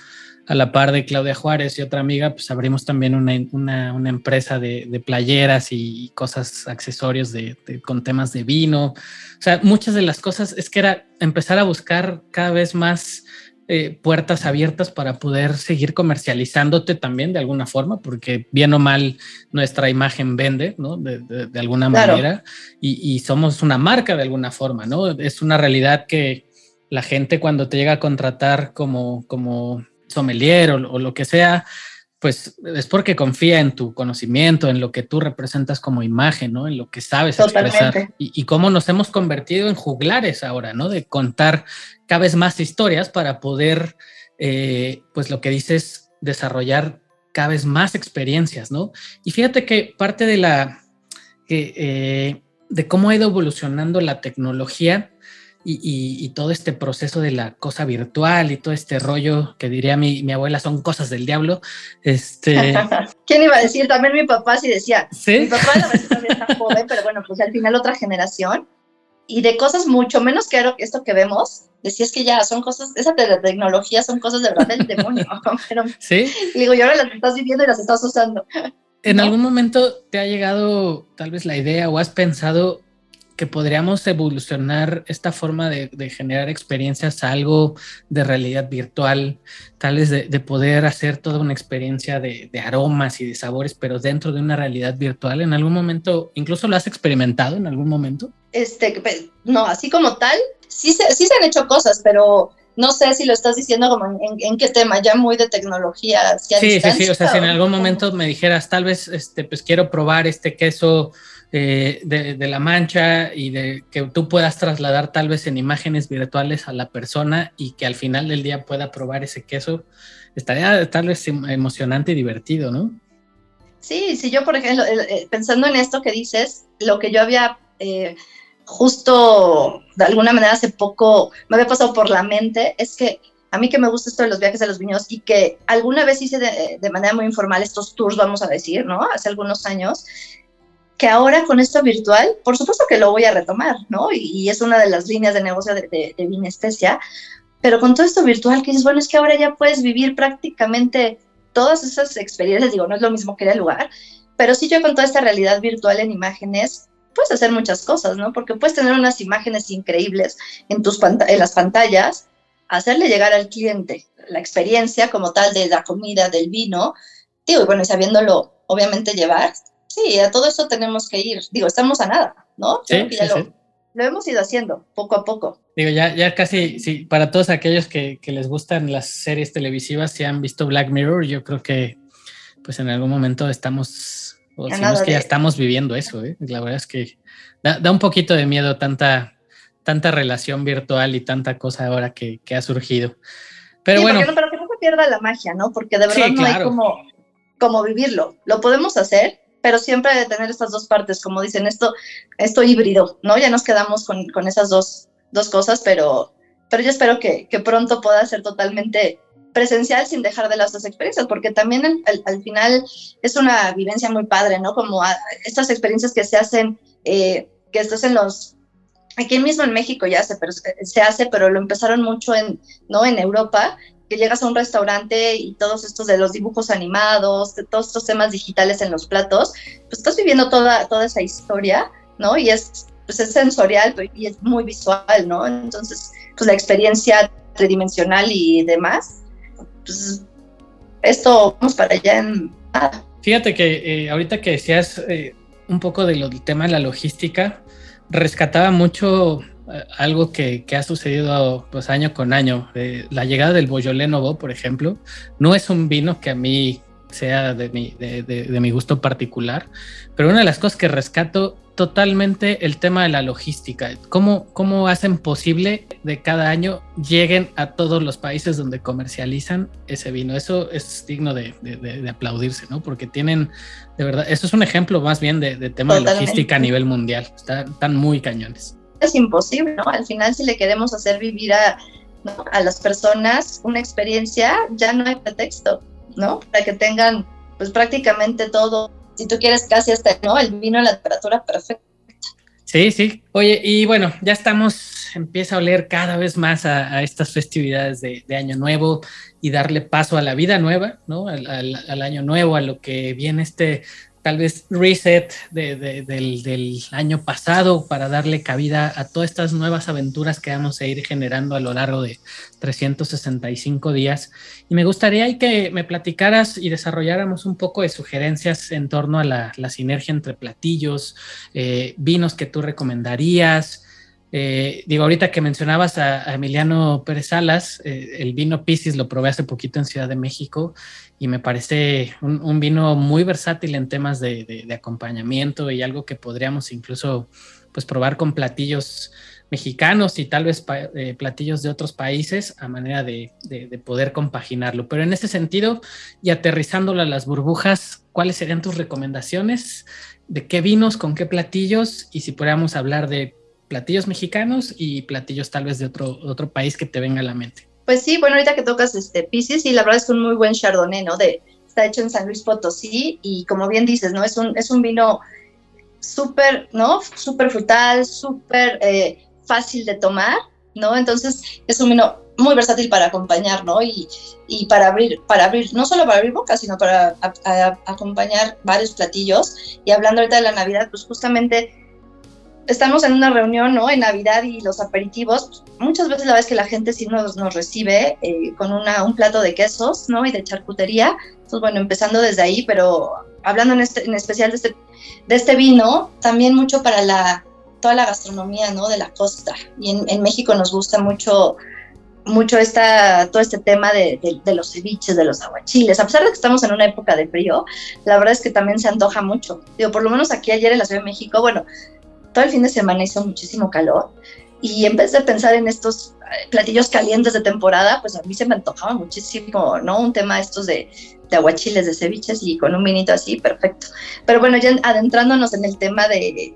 a la par de Claudia Juárez y otra amiga, pues abrimos también una, una, una empresa de, de, playeras y cosas, accesorios de, con temas de vino. O sea, muchas de las cosas es que era empezar a buscar cada vez más eh, puertas abiertas para poder seguir comercializándote también de alguna forma, porque bien o mal nuestra imagen vende, ¿no? De, de, alguna manera, y, y, somos una marca de alguna forma, ¿no? Es una realidad que la gente cuando te llega a contratar como, como sommelier o, o lo que sea, pues es porque confía en tu conocimiento, en lo que tú representas como imagen, ¿no? En lo que sabes expresar. Y, cómo nos hemos convertido en juglares ahora, ¿no? De contar cada vez más historias para poder, eh, pues lo que dices, desarrollar cada vez más experiencias, ¿no? Y fíjate que parte de la, eh, de cómo ha ido evolucionando la tecnología, y, todo este proceso de la cosa virtual y todo este rollo que diría mi, mi abuela son cosas del diablo. Este... ¿Quién iba a decir? También mi papá sí decía. ¿Sí? Mi papá la verdad también está joven, pero bueno, pues al final otra generación. Y de cosas mucho menos que esto que vemos, decía es que ya son cosas, esa tecnología son cosas de verdad del demonio. pero, sí. Y digo, y ahora las estás viviendo y las estás usando. ¿En algún momento te ha llegado tal vez la idea o has pensado que podríamos evolucionar esta forma de, generar experiencias a algo de realidad virtual, tal vez de, poder hacer toda una experiencia de, aromas y de sabores, pero dentro de una realidad virtual. ¿En algún momento, incluso lo has experimentado en algún momento? Este, no, así como tal, sí se, sí se han hecho cosas, pero no sé si lo estás diciendo como en, qué tema, ya muy de tecnología. Sí, sí, sí, o sea, si en algún momento me dijeras, tal vez, este, pues quiero probar este queso eh, de, la mancha y de que tú puedas trasladar tal vez en imágenes virtuales a la persona y que al final del día pueda probar ese queso, estaría tal vez em, emocionante y divertido, ¿no? Sí, sí, yo por ejemplo, pensando en esto que dices, lo que yo había eh, justo de alguna manera hace poco me había pasado por la mente es que a mí que me gusta esto de los viajes a los viños y que alguna vez hice de, manera muy informal estos tours, vamos a decir, ¿no? Hace algunos años, que ahora con esto virtual, por supuesto que lo voy a retomar, ¿no? Y, es una de las líneas de negocio de, de, de pero con todo esto virtual que dices, bueno, es que ahora ya puedes vivir prácticamente todas esas experiencias, digo, no es lo mismo que ir al lugar, pero sí yo con toda esta realidad virtual en imágenes, puedes hacer muchas cosas, ¿no? Porque puedes tener unas imágenes increíbles en, tus en las pantallas, hacerle llegar al cliente la experiencia como tal de la comida, del vino, digo, y bueno, sabiéndolo obviamente llevar, Sí, a todo eso tenemos que ir. Digo, estamos a nada, ¿no? Sí, sí, lo hemos ido haciendo poco a poco. Digo, ya, ya casi, sí, para todos aquellos que, que les gustan las series televisivas, si han visto Black Mirror, yo creo que pues en algún momento estamos, o si no es que ya estamos viviendo eso, ¿eh? la verdad es que da, da, un poquito de miedo tanta, tanta relación virtual y tanta cosa ahora que, que ha surgido. Pero sí, bueno. No, pero que no se pierda la magia, ¿no? Porque de verdad sí, no claro. hay como, como vivirlo. Lo podemos hacer, pero siempre de tener estas dos partes, como dicen, esto, esto híbrido, ¿no? Ya nos quedamos con, con esas dos, dos cosas, pero, pero yo espero que, que, pronto pueda ser totalmente presencial sin dejar de las dos experiencias, porque también al, al, al final es una vivencia muy padre, ¿no? Como estas experiencias que se hacen, eh, que estás en los aquí mismo en México ya se, pero, se hace, pero lo empezaron mucho en, ¿no? en Europa, que llegas a un restaurante y todos estos de los dibujos animados, de todos estos temas digitales en los platos, pues estás viviendo toda, toda esa historia, ¿no? Y es, pues es sensorial y es muy visual, ¿no? Entonces, pues la experiencia tridimensional y demás, pues esto vamos para allá en... Ah. Fíjate que eh, ahorita que decías eh, un poco de del tema de la logística, rescataba mucho algo que, que, ha sucedido pues año con año. Eh, la llegada del Beaujolais Nouveau, por ejemplo, no es un vino que a mí sea de mi, de, de, de mi gusto particular, pero una de las cosas que rescato totalmente el tema de la logística. ¿Cómo, ¿Cómo hacen posible de cada año lleguen a todos los países donde comercializan ese vino? Eso es digno de, de, de aplaudirse, ¿no? Porque tienen, de verdad, eso es un ejemplo más bien de, tema Totalmente. de logística a nivel mundial. Están, están, muy cañones. Es imposible, ¿no? Al final, si le queremos hacer vivir a, a las personas una experiencia, ya no hay pretexto, ¿no? Para que tengan, pues prácticamente todo si tú quieres casi hasta, ¿no? El vino a la temperatura perfecta. Sí, sí. Oye, y bueno, ya estamos, empieza a oler cada vez más a, estas festividades de, de, Año Nuevo y darle paso a la vida nueva, ¿no? Al, al año nuevo, a lo que viene este tal vez reset de, de, del, año pasado para darle cabida a todas estas nuevas aventuras que vamos a ir generando a lo largo de 365 días. Y me gustaría que me platicaras y desarrolláramos un poco de sugerencias en torno a la, la sinergia entre platillos, eh, vinos que tú recomendarías. Eh, digo, ahorita que mencionabas a, a Emiliano Pérez Salas, eh, el vino Piscis lo probé hace poquito en Ciudad de México y me parece un, vino muy versátil en temas de, acompañamiento y algo que podríamos incluso pues probar con platillos mexicanos y tal vez pa, eh, platillos de otros países a manera de, de, poder compaginarlo. Pero en ese sentido, y aterrizándolo a las burbujas, ¿cuáles serían tus recomendaciones? ¿De qué vinos, con qué platillos? Y si pudiéramos hablar de platillos mexicanos y platillos tal vez de otro, otro país que te venga a la mente. Pues sí, bueno, ahorita que tocas este Pisces, y la verdad es que un muy buen Chardonnay, ¿no? De, está hecho en San Luis Potosí y como bien dices, ¿no? Es un, es un vino súper, ¿no? Súper frutal, súper eh, fácil de tomar, ¿no? Entonces es un vino muy versátil para acompañar, ¿no? Y, y para abrir, para abrir, no solo para abrir boca, sino para a, acompañar varios platillos. Y hablando ahorita de la Navidad, pues justamente estamos en una reunión, ¿no? En Navidad y los aperitivos, muchas veces la vez que la gente sí nos, nos recibe eh, con una, un plato de quesos, ¿no? Y de charcutería. Entonces, bueno, empezando desde ahí, pero hablando en, este, en especial de este, de este vino, también mucho para la, toda la gastronomía, ¿no? De la costa. Y en, en México nos gusta mucho mucho esta, todo este tema de, de, de, los ceviches, de los aguachiles. A pesar de que estamos en una época de frío, la verdad es que también se antoja mucho. Digo, por lo menos aquí ayer en la Ciudad de México, bueno, todo el fin de semana hizo muchísimo calor y en vez de pensar en estos platillos calientes de temporada, pues a mí se me antojaba muchísimo, ¿no? Un tema estos de, de aguachiles, de ceviches y con un vinito así, perfecto. Pero bueno, ya adentrándonos en el tema de,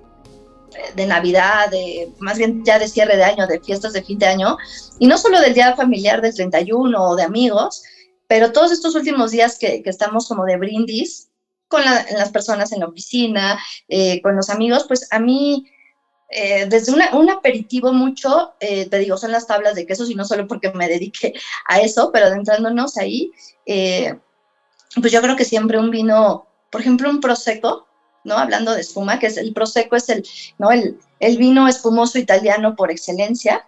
de Navidad, de, más bien ya de cierre de año, de fiestas de fin de año, y no solo del día familiar del 31 o de amigos, pero todos estos últimos días que, que estamos como de brindis con la, las personas en la oficina, eh, con los amigos, pues a mí, eh, desde una, un aperitivo mucho, eh, te digo, son las tablas de quesos y no solo porque me dedique a eso, pero adentrándonos ahí, pues yo creo que siempre un vino, por ejemplo, un prosecco, ¿no? Hablando de espuma, que es el prosecco, es el, ¿no? el, el vino espumoso italiano por excelencia.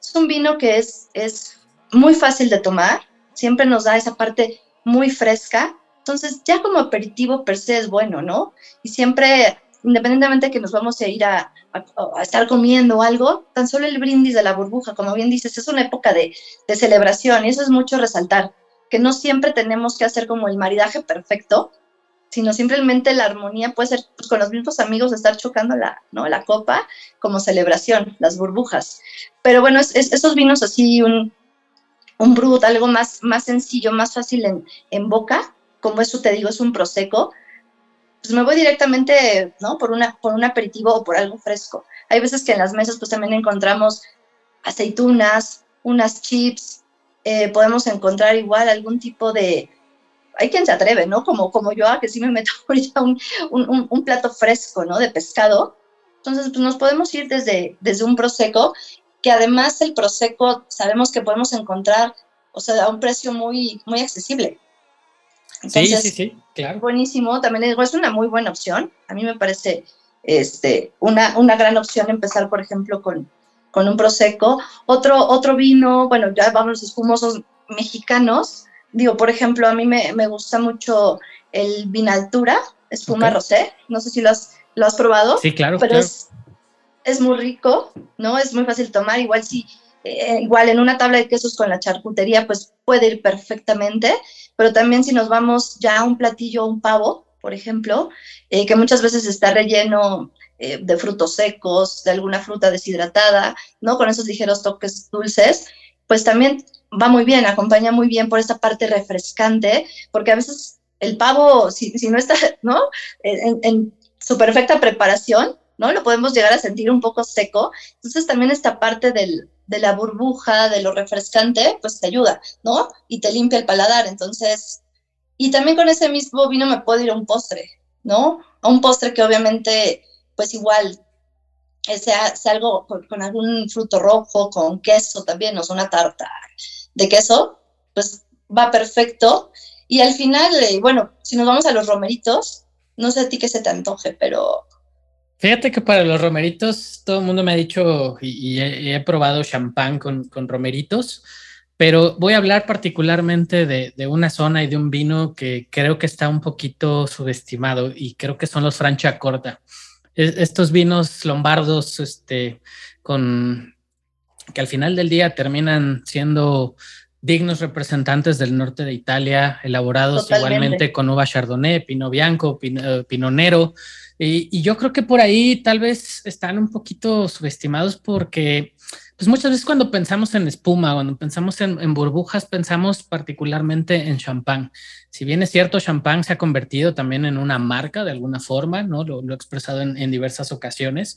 Es un vino que es, es muy fácil de tomar, siempre nos da esa parte muy fresca, entonces ya como aperitivo per se es bueno, ¿no? Y siempre independientemente de que nos vamos a ir a, a, estar comiendo algo, tan solo el brindis de la burbuja, como bien dices, es una época de, de celebración y eso es mucho resaltar, que no siempre tenemos que hacer como el maridaje perfecto, sino simplemente la armonía puede ser pues, con los mismos amigos estar chocando la, ¿no? la copa como celebración, las burbujas. Pero bueno, es, esos vinos así, un, un brut, algo más, más sencillo, más fácil en, en boca, como eso te digo, es un prosecco, pues me voy directamente, ¿no? Por, una, por un aperitivo o por algo fresco. Hay veces que en las mesas pues también encontramos aceitunas, unas chips, eh, podemos encontrar igual algún tipo de, hay quien se atreve, ¿no? Como, como yo, a que sí me meto ahorita un, un, un, plato fresco, ¿no? De pescado. Entonces, pues nos podemos ir desde, desde un prosecco, que además el prosecco sabemos que podemos encontrar, o sea, a un precio muy, muy accesible. Entonces, sí, sí, sí, claro. Buenísimo, también digo, es una muy buena opción. A mí me parece este, una, una gran opción empezar, por ejemplo, con, con un prosecco. Otro, otro vino, bueno, ya vamos los espumosos mexicanos, digo, por ejemplo, a mí me, me gusta mucho el Vinaltura, espuma rosé, no sé si lo has, lo has probado. Sí, claro. Pero Es, es muy rico, ¿no? Es muy fácil tomar, igual si, eh, igual en una tabla de quesos con la charcutería, pues puede ir perfectamente, pero también si nos vamos ya a un platillo, un pavo, por ejemplo, eh, que muchas veces está relleno eh, de frutos secos, de alguna fruta deshidratada, ¿no? Con esos ligeros toques dulces, pues también va muy bien, acompaña muy bien por esa parte refrescante, porque a veces el pavo, si, si no está, ¿no? En, en, su perfecta preparación, ¿no? Lo podemos llegar a sentir un poco seco. Entonces también esta parte del, de la burbuja, de lo refrescante, pues te ayuda, ¿no? Y te limpia el paladar. Entonces, y también con ese mismo vino me puedo ir a un postre, ¿no? A un postre que obviamente, pues igual, sea, sea algo con, con, algún fruto rojo, con queso también, o sea, una tarta de queso, pues va perfecto. Y al final, eh, bueno, si nos vamos a los romeritos, no sé a ti qué se te antoje, pero... Fíjate que para los romeritos todo el mundo me ha dicho y, y he, he, probado champán con, con, romeritos, pero voy a hablar particularmente de, de, una zona y de un vino que creo que está un poquito subestimado y creo que son los Franciacorta. Es, estos vinos lombardos este, con que al final del día terminan siendo dignos representantes del norte de Italia, elaborados Totalmente. igualmente con uva chardonnay, pino bianco, pino, pino nero. Y, yo creo que por ahí tal vez están un poquito subestimados porque pues muchas veces cuando pensamos en espuma, cuando pensamos en, en burbujas, pensamos particularmente en champán. Si bien es cierto, champán se ha convertido también en una marca de alguna forma, ¿no? Lo, lo he expresado en, en diversas ocasiones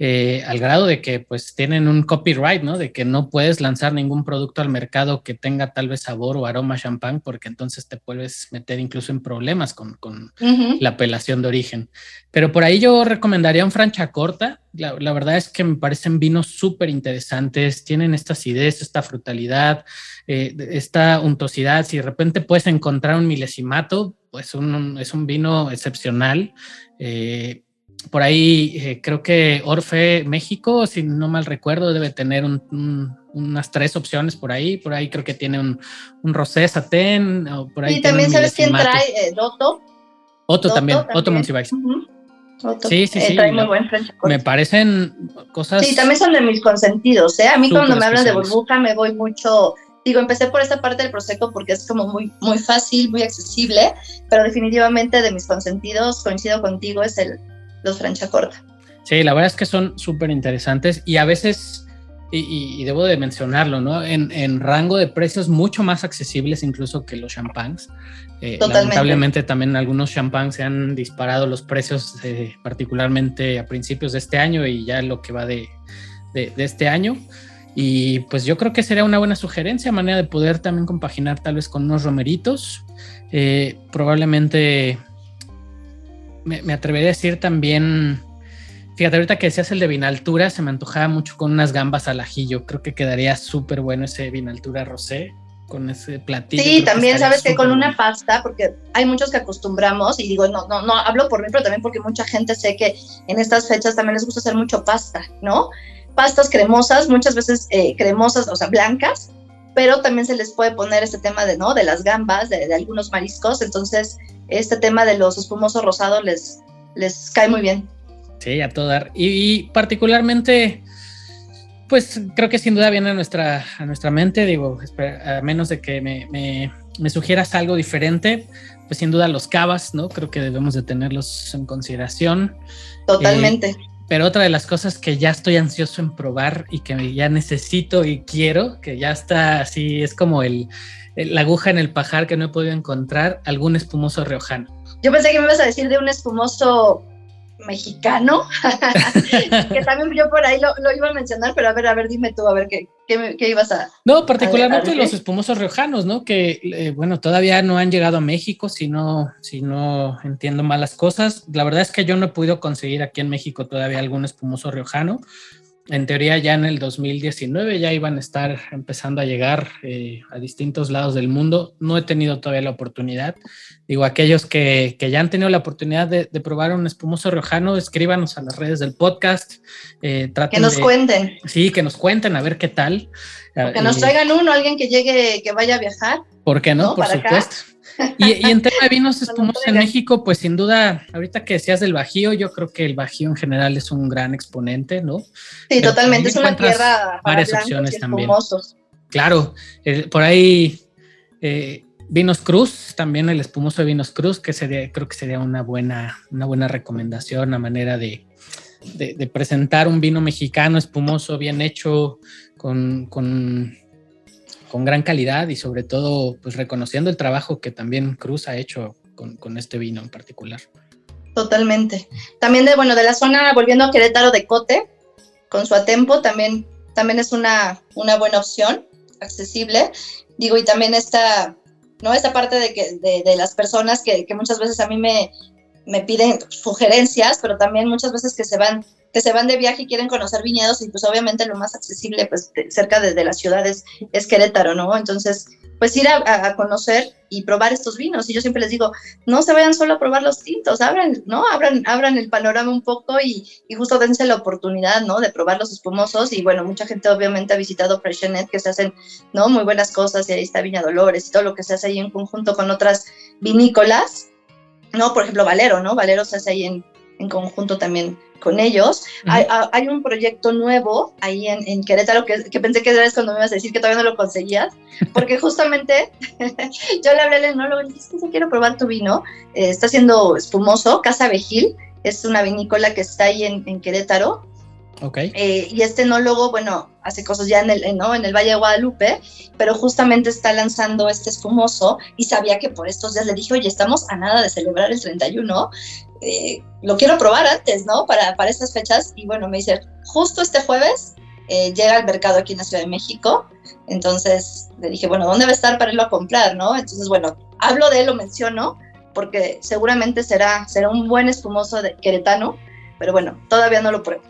eh, al grado de que pues tienen un copyright, ¿no? De que no puedes lanzar ningún producto al mercado que tenga tal vez sabor o aroma champán, porque entonces te puedes meter incluso en problemas con, con uh -huh. la apelación de origen. Pero por ahí yo recomendaría un Franciacorta. La, la verdad es que me parecen vinos súper interesantes, tienen esta acidez, esta frutalidad, eh, esta untuosidad. Si de repente puedes encontrar un milesimato, pues un, un, es un vino excepcional. Eh, por ahí eh, creo que Orfe México, si no mal recuerdo, debe tener un, un, unas tres opciones por ahí. Por ahí creo que tiene un, un rosé satén. O por ahí y también sabes quién trae eh, Otto. Otto también, Otto Monsiváis. Uh -huh. Otto. Sí, sí, sí. Eh, trae muy buen me parecen cosas. Sí, también son de mis consentidos. ¿eh? A mí cuando me hablan de burbuja me voy mucho. Digo, empecé por esta parte del prosecco porque es como muy, muy fácil, muy accesible, pero definitivamente de mis consentidos, coincido contigo, es el, los Franciacorta. Sí, la verdad es que son súper interesantes y a veces, y, y, y, debo de mencionarlo, ¿no? En, en, rango de precios mucho más accesibles incluso que los champáns. Eh, lamentablemente también algunos champáns se han disparado los precios, eh, particularmente a principios de este año y ya lo que va de, de, de este año. Y pues yo creo que sería una buena sugerencia, manera de poder también compaginar tal vez con unos romeritos. Eh, probablemente me, me, atrevería a decir también, fíjate, ahorita que decías el de vinaltura, se me antojaba mucho con unas gambas al ajillo. Creo que quedaría súper bueno ese vinaltura rosé con ese platillo. Sí, también que sabes que con una pasta, porque hay muchos que acostumbramos, y digo, no, no, no hablo por mí, pero también porque mucha gente sé que en estas fechas también les gusta hacer mucho pasta, ¿no? Pastas cremosas, muchas veces eh, cremosas, o sea, blancas, pero también se les puede poner este tema de, ¿no? De las gambas, de, de algunos mariscos, entonces este tema de los espumosos rosados les, les cae muy bien. Sí, a todo dar. Y, particularmente, pues creo que sin duda viene a nuestra, a nuestra mente, digo, a menos de que me, me, sugieras algo diferente, pues sin duda los cavas, ¿no? Creo que debemos de tenerlos en consideración. Totalmente. Eh, pero otra de las cosas que ya estoy ansioso en probar y que ya necesito y quiero, que ya está así, es como el, la aguja en el pajar que no he podido encontrar, algún espumoso riojano. Yo pensé que me ibas a decir de un espumoso mexicano, que también yo por ahí lo, iba a mencionar, pero a ver, a ver, dime tú, a ver qué, qué, ibas a... No, particularmente los espumosos riojanos, ¿no? Que, eh, bueno, todavía no han llegado a México, si no, si no entiendo malas cosas. La verdad es que yo no he podido conseguir aquí en México todavía algún espumoso riojano en teoría ya en el 2019 ya iban a estar empezando a llegar eh, a distintos lados del mundo. No he tenido todavía la oportunidad. Digo, aquellos que, ya han tenido la oportunidad de, probar un espumoso riojano, escríbanos a las redes del podcast. Eh, que nos cuenten. Sí, que nos cuenten a ver qué tal. que nos eh, traigan uno, alguien que llegue, que vaya a viajar. ¿Por qué no? Por supuesto. Y, en tema de vinos espumosos en México, pues sin duda, ahorita que decías del Bajío, yo creo que el Bajío en general es un gran exponente, ¿no? Sí, totalmente, es una tierra varias opciones también. Claro, por ahí eh, Vinos Cruz, también el espumoso de Vinos Cruz, que sería, creo que sería una buena, una buena recomendación, una manera de, de, presentar un vino mexicano espumoso, bien hecho, con, con con gran calidad y sobre todo pues reconociendo el trabajo que también Cruz ha hecho con, este vino en particular. Totalmente. También de, bueno, de la zona, volviendo a Querétaro de Cote, con su Atempo, también, también es una, una buena opción, accesible. Digo, y también esta, ¿no? Esta parte de, que, de, las personas que, que, muchas veces a mí me, me piden sugerencias, pero también muchas veces que se van que se van de viaje y quieren conocer viñedos y pues obviamente lo más accesible pues cerca de, las ciudades es Querétaro, ¿no? Entonces, pues ir a, conocer y probar estos vinos. Y yo siempre les digo, no se vayan solo a probar los tintos, abran, ¿no? Abran, abran el panorama un poco y, y justo dense la oportunidad, ¿no? De probar los espumosos. Y bueno, mucha gente obviamente ha visitado Freshenet, que se hacen, ¿no? Muy buenas cosas y ahí está Viña Dolores y todo lo que se hace ahí en conjunto con otras vinícolas, ¿no? Por ejemplo, Valero, ¿no? Valero se hace ahí en, en conjunto también con ellos. hay, un proyecto nuevo ahí en, Querétaro que, pensé que era cuando me ibas a decir que todavía no lo conseguías, porque justamente yo le hablé al enólogo y le dije, sí, quiero probar tu vino, eh, está siendo espumoso, Casa Vejil, es una vinícola que está ahí en, Querétaro. Okay. Eh, y este enólogo, bueno, hace cosas ya en el, ¿no? en el Valle de Guadalupe, pero justamente está lanzando este espumoso y sabía que por estos días le dije, oye, estamos a nada de celebrar el 31, eh, lo quiero probar antes, ¿no? Para, para estas fechas. Y bueno, me dice, justo este jueves eh, llega al mercado aquí en la Ciudad de México. Entonces le dije, bueno, ¿dónde va a estar para irlo a comprar, no? Entonces, bueno, hablo de él, lo menciono, porque seguramente será, será un buen espumoso de queretano, pero bueno, todavía no lo pruebo.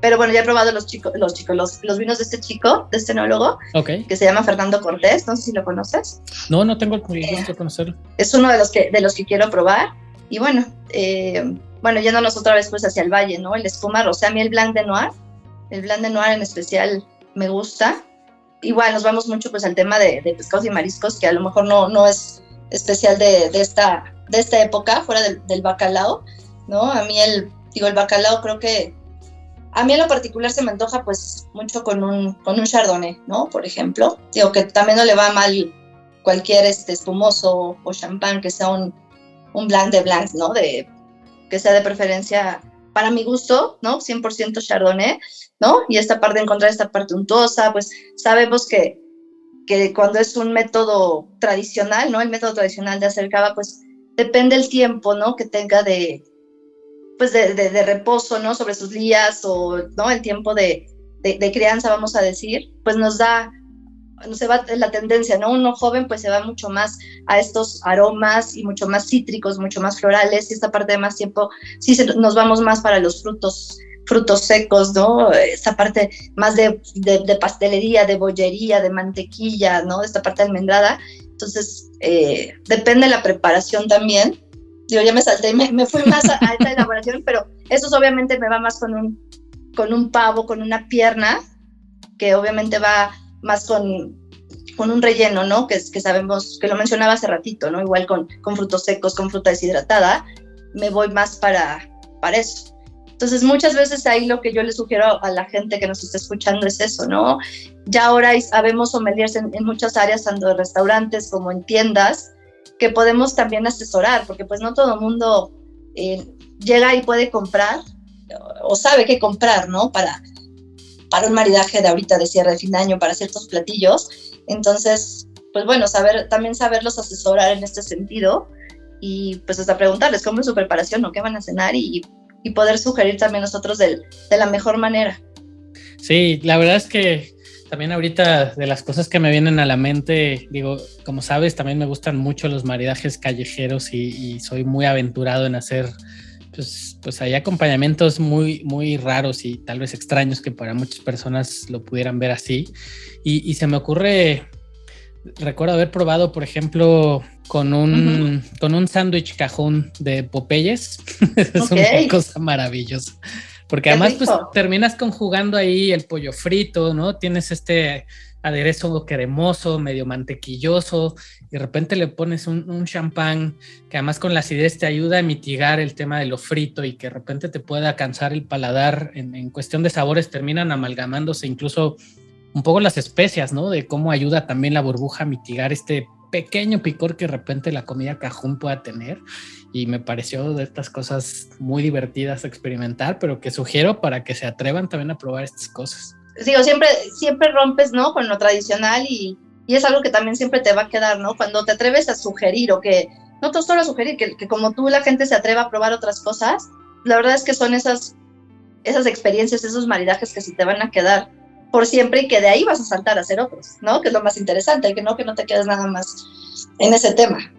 Pero bueno, ya he probado los chicos, los chicos, los, los vinos de este chico, de este enólogo, que se llama Fernando Cortés, no sé si lo conoces. No, no tengo el gusto de conocerlo. Es uno de los que, de los que quiero probar. Y bueno, eh, bueno, yéndonos otra vez pues hacia el valle, ¿no? El espuma sea, a mí el blanc de noir, el blanc de noir en especial me gusta. Igual nos vamos mucho pues al tema de, pescados y mariscos, que a lo mejor no, no es especial de, de esta, de esta época, fuera del, del, bacalao, ¿no? A mí el, digo, el bacalao creo que, a mí en lo particular se me antoja pues mucho con un, con un chardonnay, ¿no? Por ejemplo, digo que también no le va mal cualquier este espumoso o champán que sea un, un blanc de blanc, ¿no? De, que sea de preferencia para mi gusto, ¿no? 100% chardonnay, ¿no? Y esta parte, encontrar esta parte untuosa, pues sabemos que, que cuando es un método tradicional, ¿no? El método tradicional de hacer cava, pues depende el tiempo, ¿no? Que tenga de, pues de, de, reposo, ¿no? Sobre sus días o, ¿no? El tiempo de, de, crianza, vamos a decir, pues nos da no se va la tendencia, ¿no? Uno joven pues se va mucho más a estos aromas y mucho más cítricos, mucho más florales y esta parte de más tiempo sí nos vamos más para los frutos frutos secos, ¿no? Esta parte más de, de, pastelería, de bollería, de mantequilla, ¿no? Esta parte almendrada. Entonces, eh, depende de la preparación también. Yo ya me salté y me, fui más a, a, esta elaboración, pero eso obviamente me va más con un, con un pavo, con una pierna, que obviamente va más con, con un relleno, ¿no? Que, que sabemos, que lo mencionaba hace ratito, ¿no? Igual con, con frutos secos, con fruta deshidratada, me voy más para, para eso. Entonces, muchas veces ahí lo que yo le sugiero a la gente que nos está escuchando es eso, ¿no? Ya ahora sabemos sommeliers en, en muchas áreas, tanto de restaurantes como en tiendas, que podemos también asesorar, porque pues no todo el mundo eh, llega y puede comprar o sabe qué comprar, ¿no? Para, para un maridaje de ahorita de cierre de fin de año, para ciertos platillos. Entonces, pues bueno, saber, también saberlos asesorar en este sentido y pues hasta preguntarles cómo es su preparación o qué van a cenar y, y poder sugerir también nosotros de la mejor manera. Sí, la verdad es que también ahorita de las cosas que me vienen a la mente, digo, como sabes, también me gustan mucho los maridajes callejeros y, soy muy aventurado en hacer, pues, pues hay acompañamientos muy, muy raros y tal vez extraños que para muchas personas lo pudieran ver así. Y, se me ocurre, recuerdo haber probado, por ejemplo, con un, con un sándwich cajón de Popeyes. es una cosa maravillosa. Porque además pues, terminas conjugando ahí el pollo frito, ¿no? Tienes este aderezo cremoso, medio mantequilloso, y de repente le pones un, champán que además con la acidez te ayuda a mitigar el tema de lo frito y que de repente te pueda cansar el paladar en, en cuestión de sabores, terminan amalgamándose incluso un poco las especias, ¿no? De cómo ayuda también la burbuja a mitigar este pequeño picor que de repente la comida cajún pueda tener y me pareció de estas cosas muy divertidas a experimentar, pero que sugiero para que se atrevan también a probar estas cosas. Digo, siempre, siempre rompes, ¿no? Con lo tradicional y, y es algo que también siempre te va a quedar, ¿no? Cuando te atreves a sugerir o que, no te solo a sugerir, que, que como tú la gente se atreva a probar otras cosas, la verdad es que son esas, esas experiencias, esos maridajes que se te van a quedar por siempre y que de ahí vas a saltar a hacer otros, ¿no? Que es lo más interesante, que no, que no te quedes nada más en ese tema.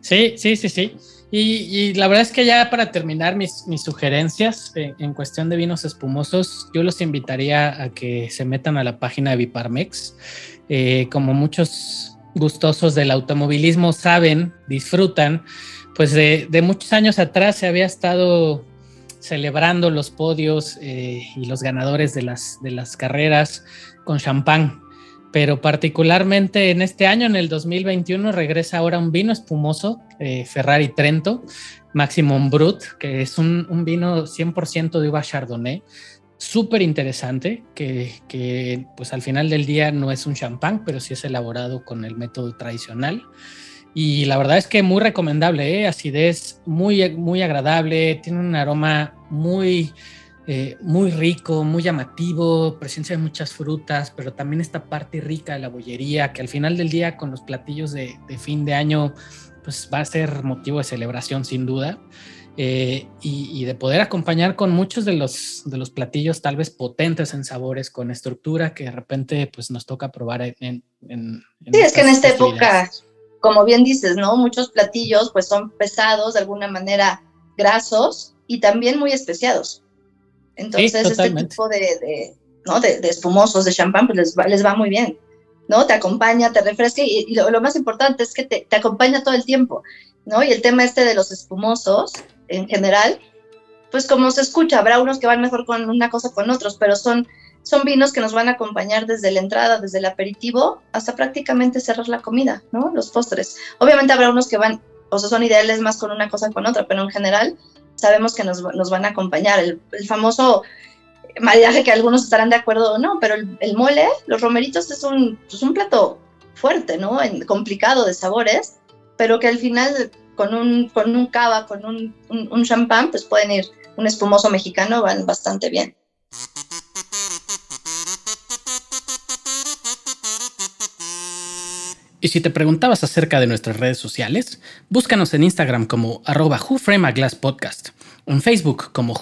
Sí, sí, sí, sí. Y, la verdad es que ya para terminar mis, sugerencias en cuestión de vinos espumosos, yo los invitaría a que se metan a la página de Viparmex. Eh, como muchos gustosos del automovilismo saben, disfrutan, pues de, de muchos años atrás se había estado celebrando los podios eh, y los ganadores de las, de las carreras con champán. Pero particularmente en este año, en el 2021, regresa ahora un vino espumoso, eh, Ferrari Trento, Maximum Brut, que es un, vino 100% de uva Chardonnay, súper interesante, que, que, pues al final del día no es un champán, pero sí es elaborado con el método tradicional. Y la verdad es que muy recomendable, ¿eh? acidez muy, muy agradable, tiene un aroma muy, eh, muy rico, muy llamativo, presencia de muchas frutas, pero también esta parte rica de la bollería, que al final del día con los platillos de, fin de año, pues va a ser motivo de celebración sin duda. Eh, y, de poder acompañar con muchos de los, de los platillos tal vez potentes en sabores, con estructura que de repente pues nos toca probar en... en, sí, es que en esta época como bien dices, ¿no? Muchos platillos pues son pesados, de alguna manera grasos y también muy especiados. Entonces, este tipo de, ¿no? de, espumosos, de champán, pues les va, les va muy bien, ¿no? Te acompaña, te refresca y, lo, más importante es que te, te, acompaña todo el tiempo, ¿no? Y el tema este de los espumosos, en general, pues como se escucha, habrá unos que van mejor con una cosa con otros, pero son son vinos que nos van a acompañar desde la entrada, desde el aperitivo, hasta prácticamente cerrar la comida, ¿no? Los postres. Obviamente habrá unos que van, o sea, son ideales más con una cosa que con otra, pero en general sabemos que nos, van a acompañar. El, famoso maridaje que algunos estarán de acuerdo o no, pero el, mole, los romeritos es un, pues un plato fuerte, ¿no? complicado de sabores, pero que al final con un, con un cava, con un, un, un champán, pues pueden ir, un espumoso mexicano van bastante bien. Y si te preguntabas acerca de nuestras redes sociales, búscanos en Instagram como arroba Podcast, en Facebook como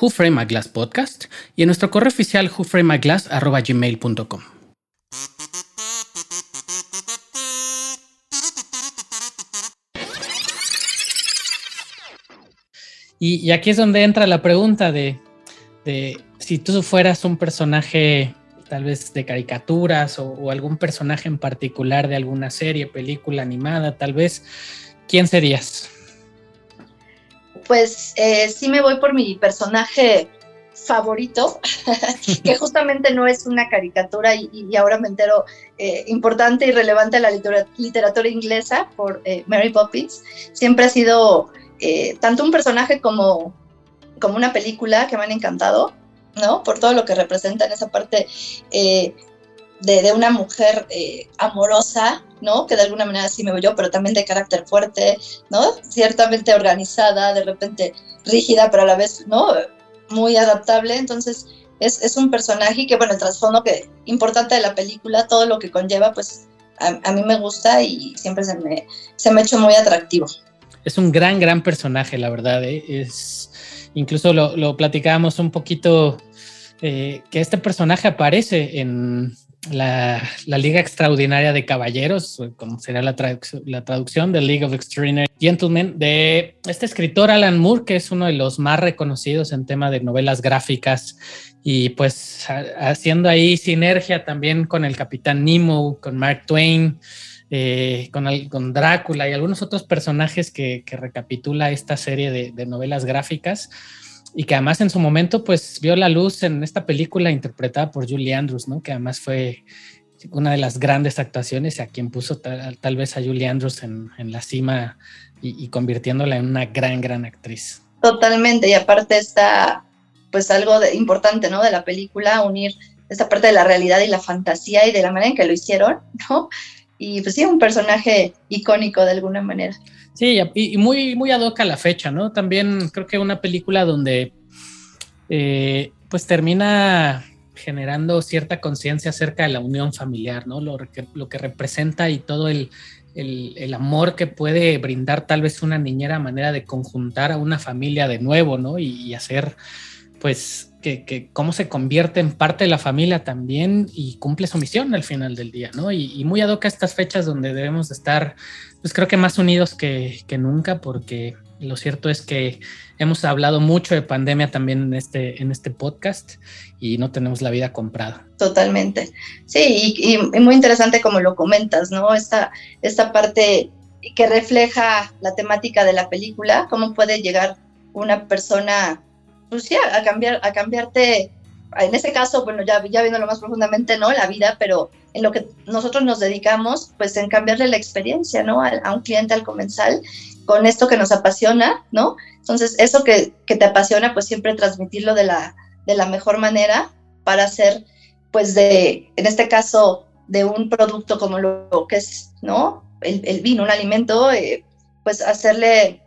Podcast y en nuestro correo oficial gmail.com. Y, aquí es donde entra la pregunta de si tú fueras un personaje tal vez de caricaturas o, algún personaje en particular de alguna serie, película animada, tal vez, ¿quién serías? Pues eh, sí me voy por mi personaje favorito, que justamente no es una caricatura y, ahora me entero eh, importante y relevante a la literatura, inglesa por eh, Mary Poppins. Siempre ha sido tanto un personaje como como una película que me han encantado, ¿no? Por todo lo que representa en esa parte eh, de, una mujer eh, amorosa, ¿no? Que de alguna manera sí me veo yo, pero también de carácter fuerte, ¿no? Ciertamente organizada, de repente rígida, pero a la vez, ¿no? Muy adaptable. Entonces, es, un personaje que, bueno, el trasfondo que importante de la película, todo lo que conlleva, pues a, mí me gusta y siempre se me, se me ha hecho muy atractivo. Es un gran, gran personaje, la verdad. ¿eh? Es, incluso lo, lo platicábamos un poquito, eh, que este personaje aparece en, la, Liga Extraordinaria de Caballeros, como sería la, traducción de League of Extraordinary Gentlemen, de este escritor Alan Moore, que es uno de los más reconocidos en tema de novelas gráficas. Y pues haciendo ahí sinergia también con el Capitán Nemo, con Mark Twain, eh, con, con, Drácula y algunos otros personajes que, recapitula esta serie de, de novelas gráficas y que además en su momento pues vio la luz en esta película interpretada por Julie Andrews, ¿no? Que además fue una de las grandes actuaciones a quien puso tal, vez a Julie Andrews en, la cima y, convirtiéndola en una gran, gran actriz. Totalmente, y aparte está pues algo de, importante, ¿no? De la película, unir esta parte de la realidad y la fantasía y de la manera en que lo hicieron, ¿no? Y pues sí, un personaje icónico de alguna manera. Sí, y, muy, muy ad hoc a la fecha, ¿no? También creo que una película donde eh, pues termina generando cierta conciencia acerca de la unión familiar, ¿no? Lo que, lo que representa y todo el, el, amor que puede brindar tal vez una niñera manera de conjuntar a una familia de nuevo, ¿no? y hacer pues que, cómo se convierte en parte de la familia también y cumple su misión al final del día, ¿no? Y, muy ad estas fechas donde debemos estar, pues creo que más unidos que, nunca, porque lo cierto es que hemos hablado mucho de pandemia también en este, en este podcast y no tenemos la vida comprada. Totalmente. Sí, y, muy interesante como lo comentas, ¿no? Esta, esta parte que refleja la temática de la película, cómo puede llegar una persona pues sí, a, cambiar, a cambiarte, en ese caso, bueno, ya, ya viéndolo más profundamente, ¿no? La vida, pero en lo que nosotros nos dedicamos, pues en cambiarle la experiencia, ¿no? A, un cliente al comensal con esto que nos apasiona, ¿no? Entonces, eso que, que, te apasiona, pues siempre transmitirlo de la, de la mejor manera para hacer, pues de, en este caso, de un producto como lo, que es, ¿no? El, el vino, un alimento, eh, pues hacerle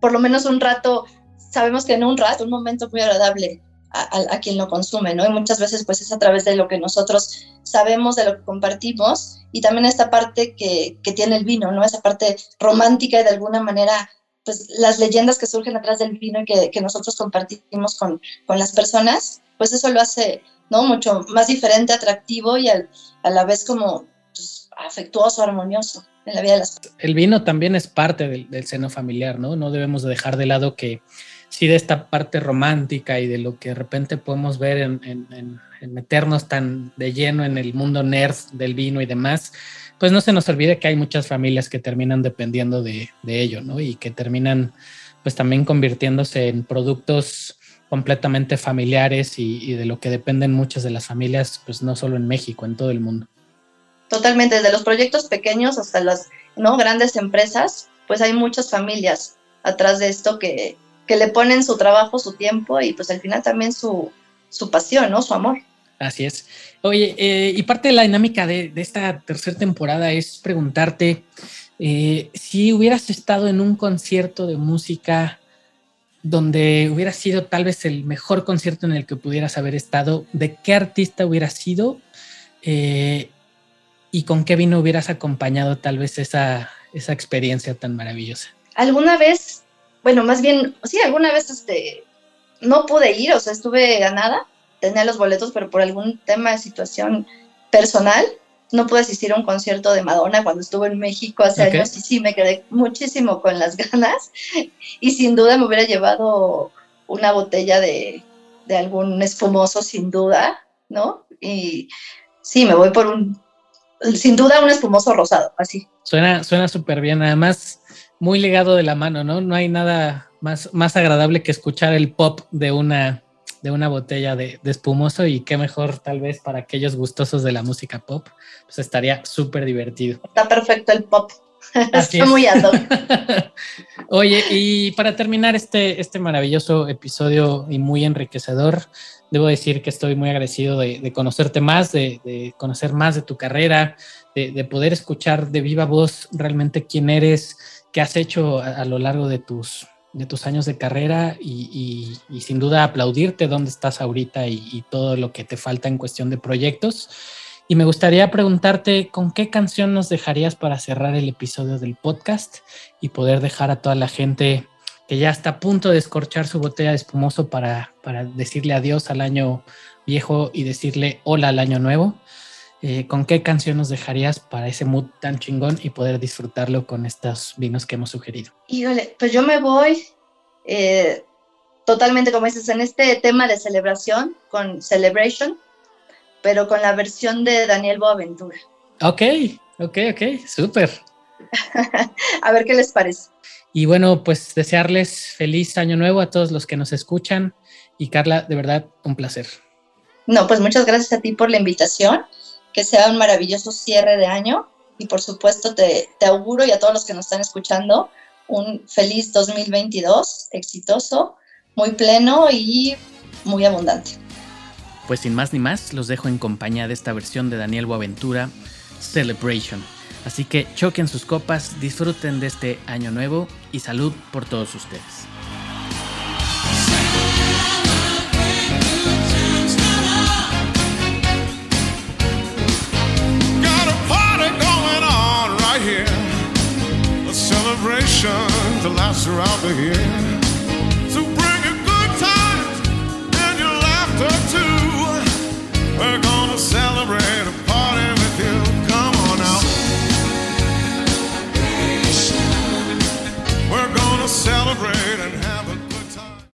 por lo menos un rato sabemos que en un rato, un momento muy agradable a, quien lo consume, ¿no? Y muchas veces pues es a través de lo que nosotros sabemos, de lo que compartimos y también esta parte que, que tiene el vino, ¿no? Esa parte romántica y de alguna manera pues las leyendas que surgen atrás del vino y que, que nosotros compartimos con, con, las personas, pues eso lo hace, ¿no? Mucho más diferente, atractivo y a la vez como pues, afectuoso, armonioso en la vida de las. El vino también es parte del, del seno familiar, ¿no? No debemos dejar de lado que sí de esta parte romántica y de lo que de repente podemos ver en, meternos tan de lleno en el mundo nerd del vino y demás, pues no se nos olvide que hay muchas familias que terminan dependiendo de, ello, ¿no? Y que terminan pues también convirtiéndose en productos completamente familiares y, y, de lo que dependen muchas de las familias, pues no solo en México, en todo el mundo. Totalmente, desde los proyectos pequeños hasta las ¿no? grandes empresas, pues hay muchas familias atrás de esto que, que le ponen su trabajo, su tiempo y pues al final también su, su pasión, ¿no? Su amor. Así es. Oye, eh, y parte de la dinámica de, esta tercera temporada es preguntarte eh, si hubieras estado en un concierto de música donde hubiera sido tal vez el mejor concierto en el que pudieras haber estado, ¿de qué artista hubiera sido? Eh, y con qué vino hubieras acompañado tal vez esa, esa experiencia tan maravillosa. Alguna vez bueno, más bien, sí, alguna vez este, no pude ir, o sea, estuve a nada, tenía los boletos, pero por algún tema de situación personal, no pude asistir a un concierto de Madonna cuando estuve en México hace años y sí, me quedé muchísimo con las ganas y sin duda me hubiera llevado una botella de, de algún espumoso, sin duda, ¿no? Y sí, me voy por un, sin duda, un espumoso rosado, así. Suena súper bien, además muy ligado de la mano, ¿no? No hay nada más, más agradable que escuchar el pop de una, de una botella de, espumoso y qué mejor tal vez para aquellos gustosos de la música pop, pues estaría súper divertido. Está perfecto el pop. Está muy alto. Oye, y para terminar este, este maravilloso episodio y muy enriquecedor, debo decir que estoy muy agradecido de, conocerte más, de, conocer más de tu carrera, de, poder escuchar de viva voz realmente quién eres, qué has hecho a, lo largo de tus, de tus años de carrera y, sin duda aplaudirte dónde estás ahorita y, todo lo que te falta en cuestión de proyectos. Y me gustaría preguntarte con qué canción nos dejarías para cerrar el episodio del podcast y poder dejar a toda la gente que ya está a punto de escorchar su botella de espumoso para, para decirle adiós al año viejo y decirle hola al año nuevo. Eh, ¿Con qué canción nos dejarías para ese mood tan chingón y poder disfrutarlo con estos vinos que hemos sugerido? Híjole, pues yo me voy eh, totalmente, como dices, en este tema de celebración, con Celebration, pero con la versión de Daniel Boaventura. Ok, ok, ok, súper. a ver qué les parece. Y bueno, pues desearles feliz año nuevo a todos los que nos escuchan. Y Carla, de verdad, un placer. No, pues muchas gracias a ti por la invitación. Que sea un maravilloso cierre de año. Y por supuesto, te, te auguro y a todos los que nos están escuchando un feliz 2022, exitoso, muy pleno y muy abundante. Pues sin más ni más, los dejo en compañía de esta versión de Daniel Boaventura, Celebration. Así que choquen sus copas, disfruten de este año nuevo y salud por todos ustedes. here, a celebration to last throughout the year. So bring your good times and your laughter too. We're gonna celebrate a party with you. Come on out. Celebration. We're gonna celebrate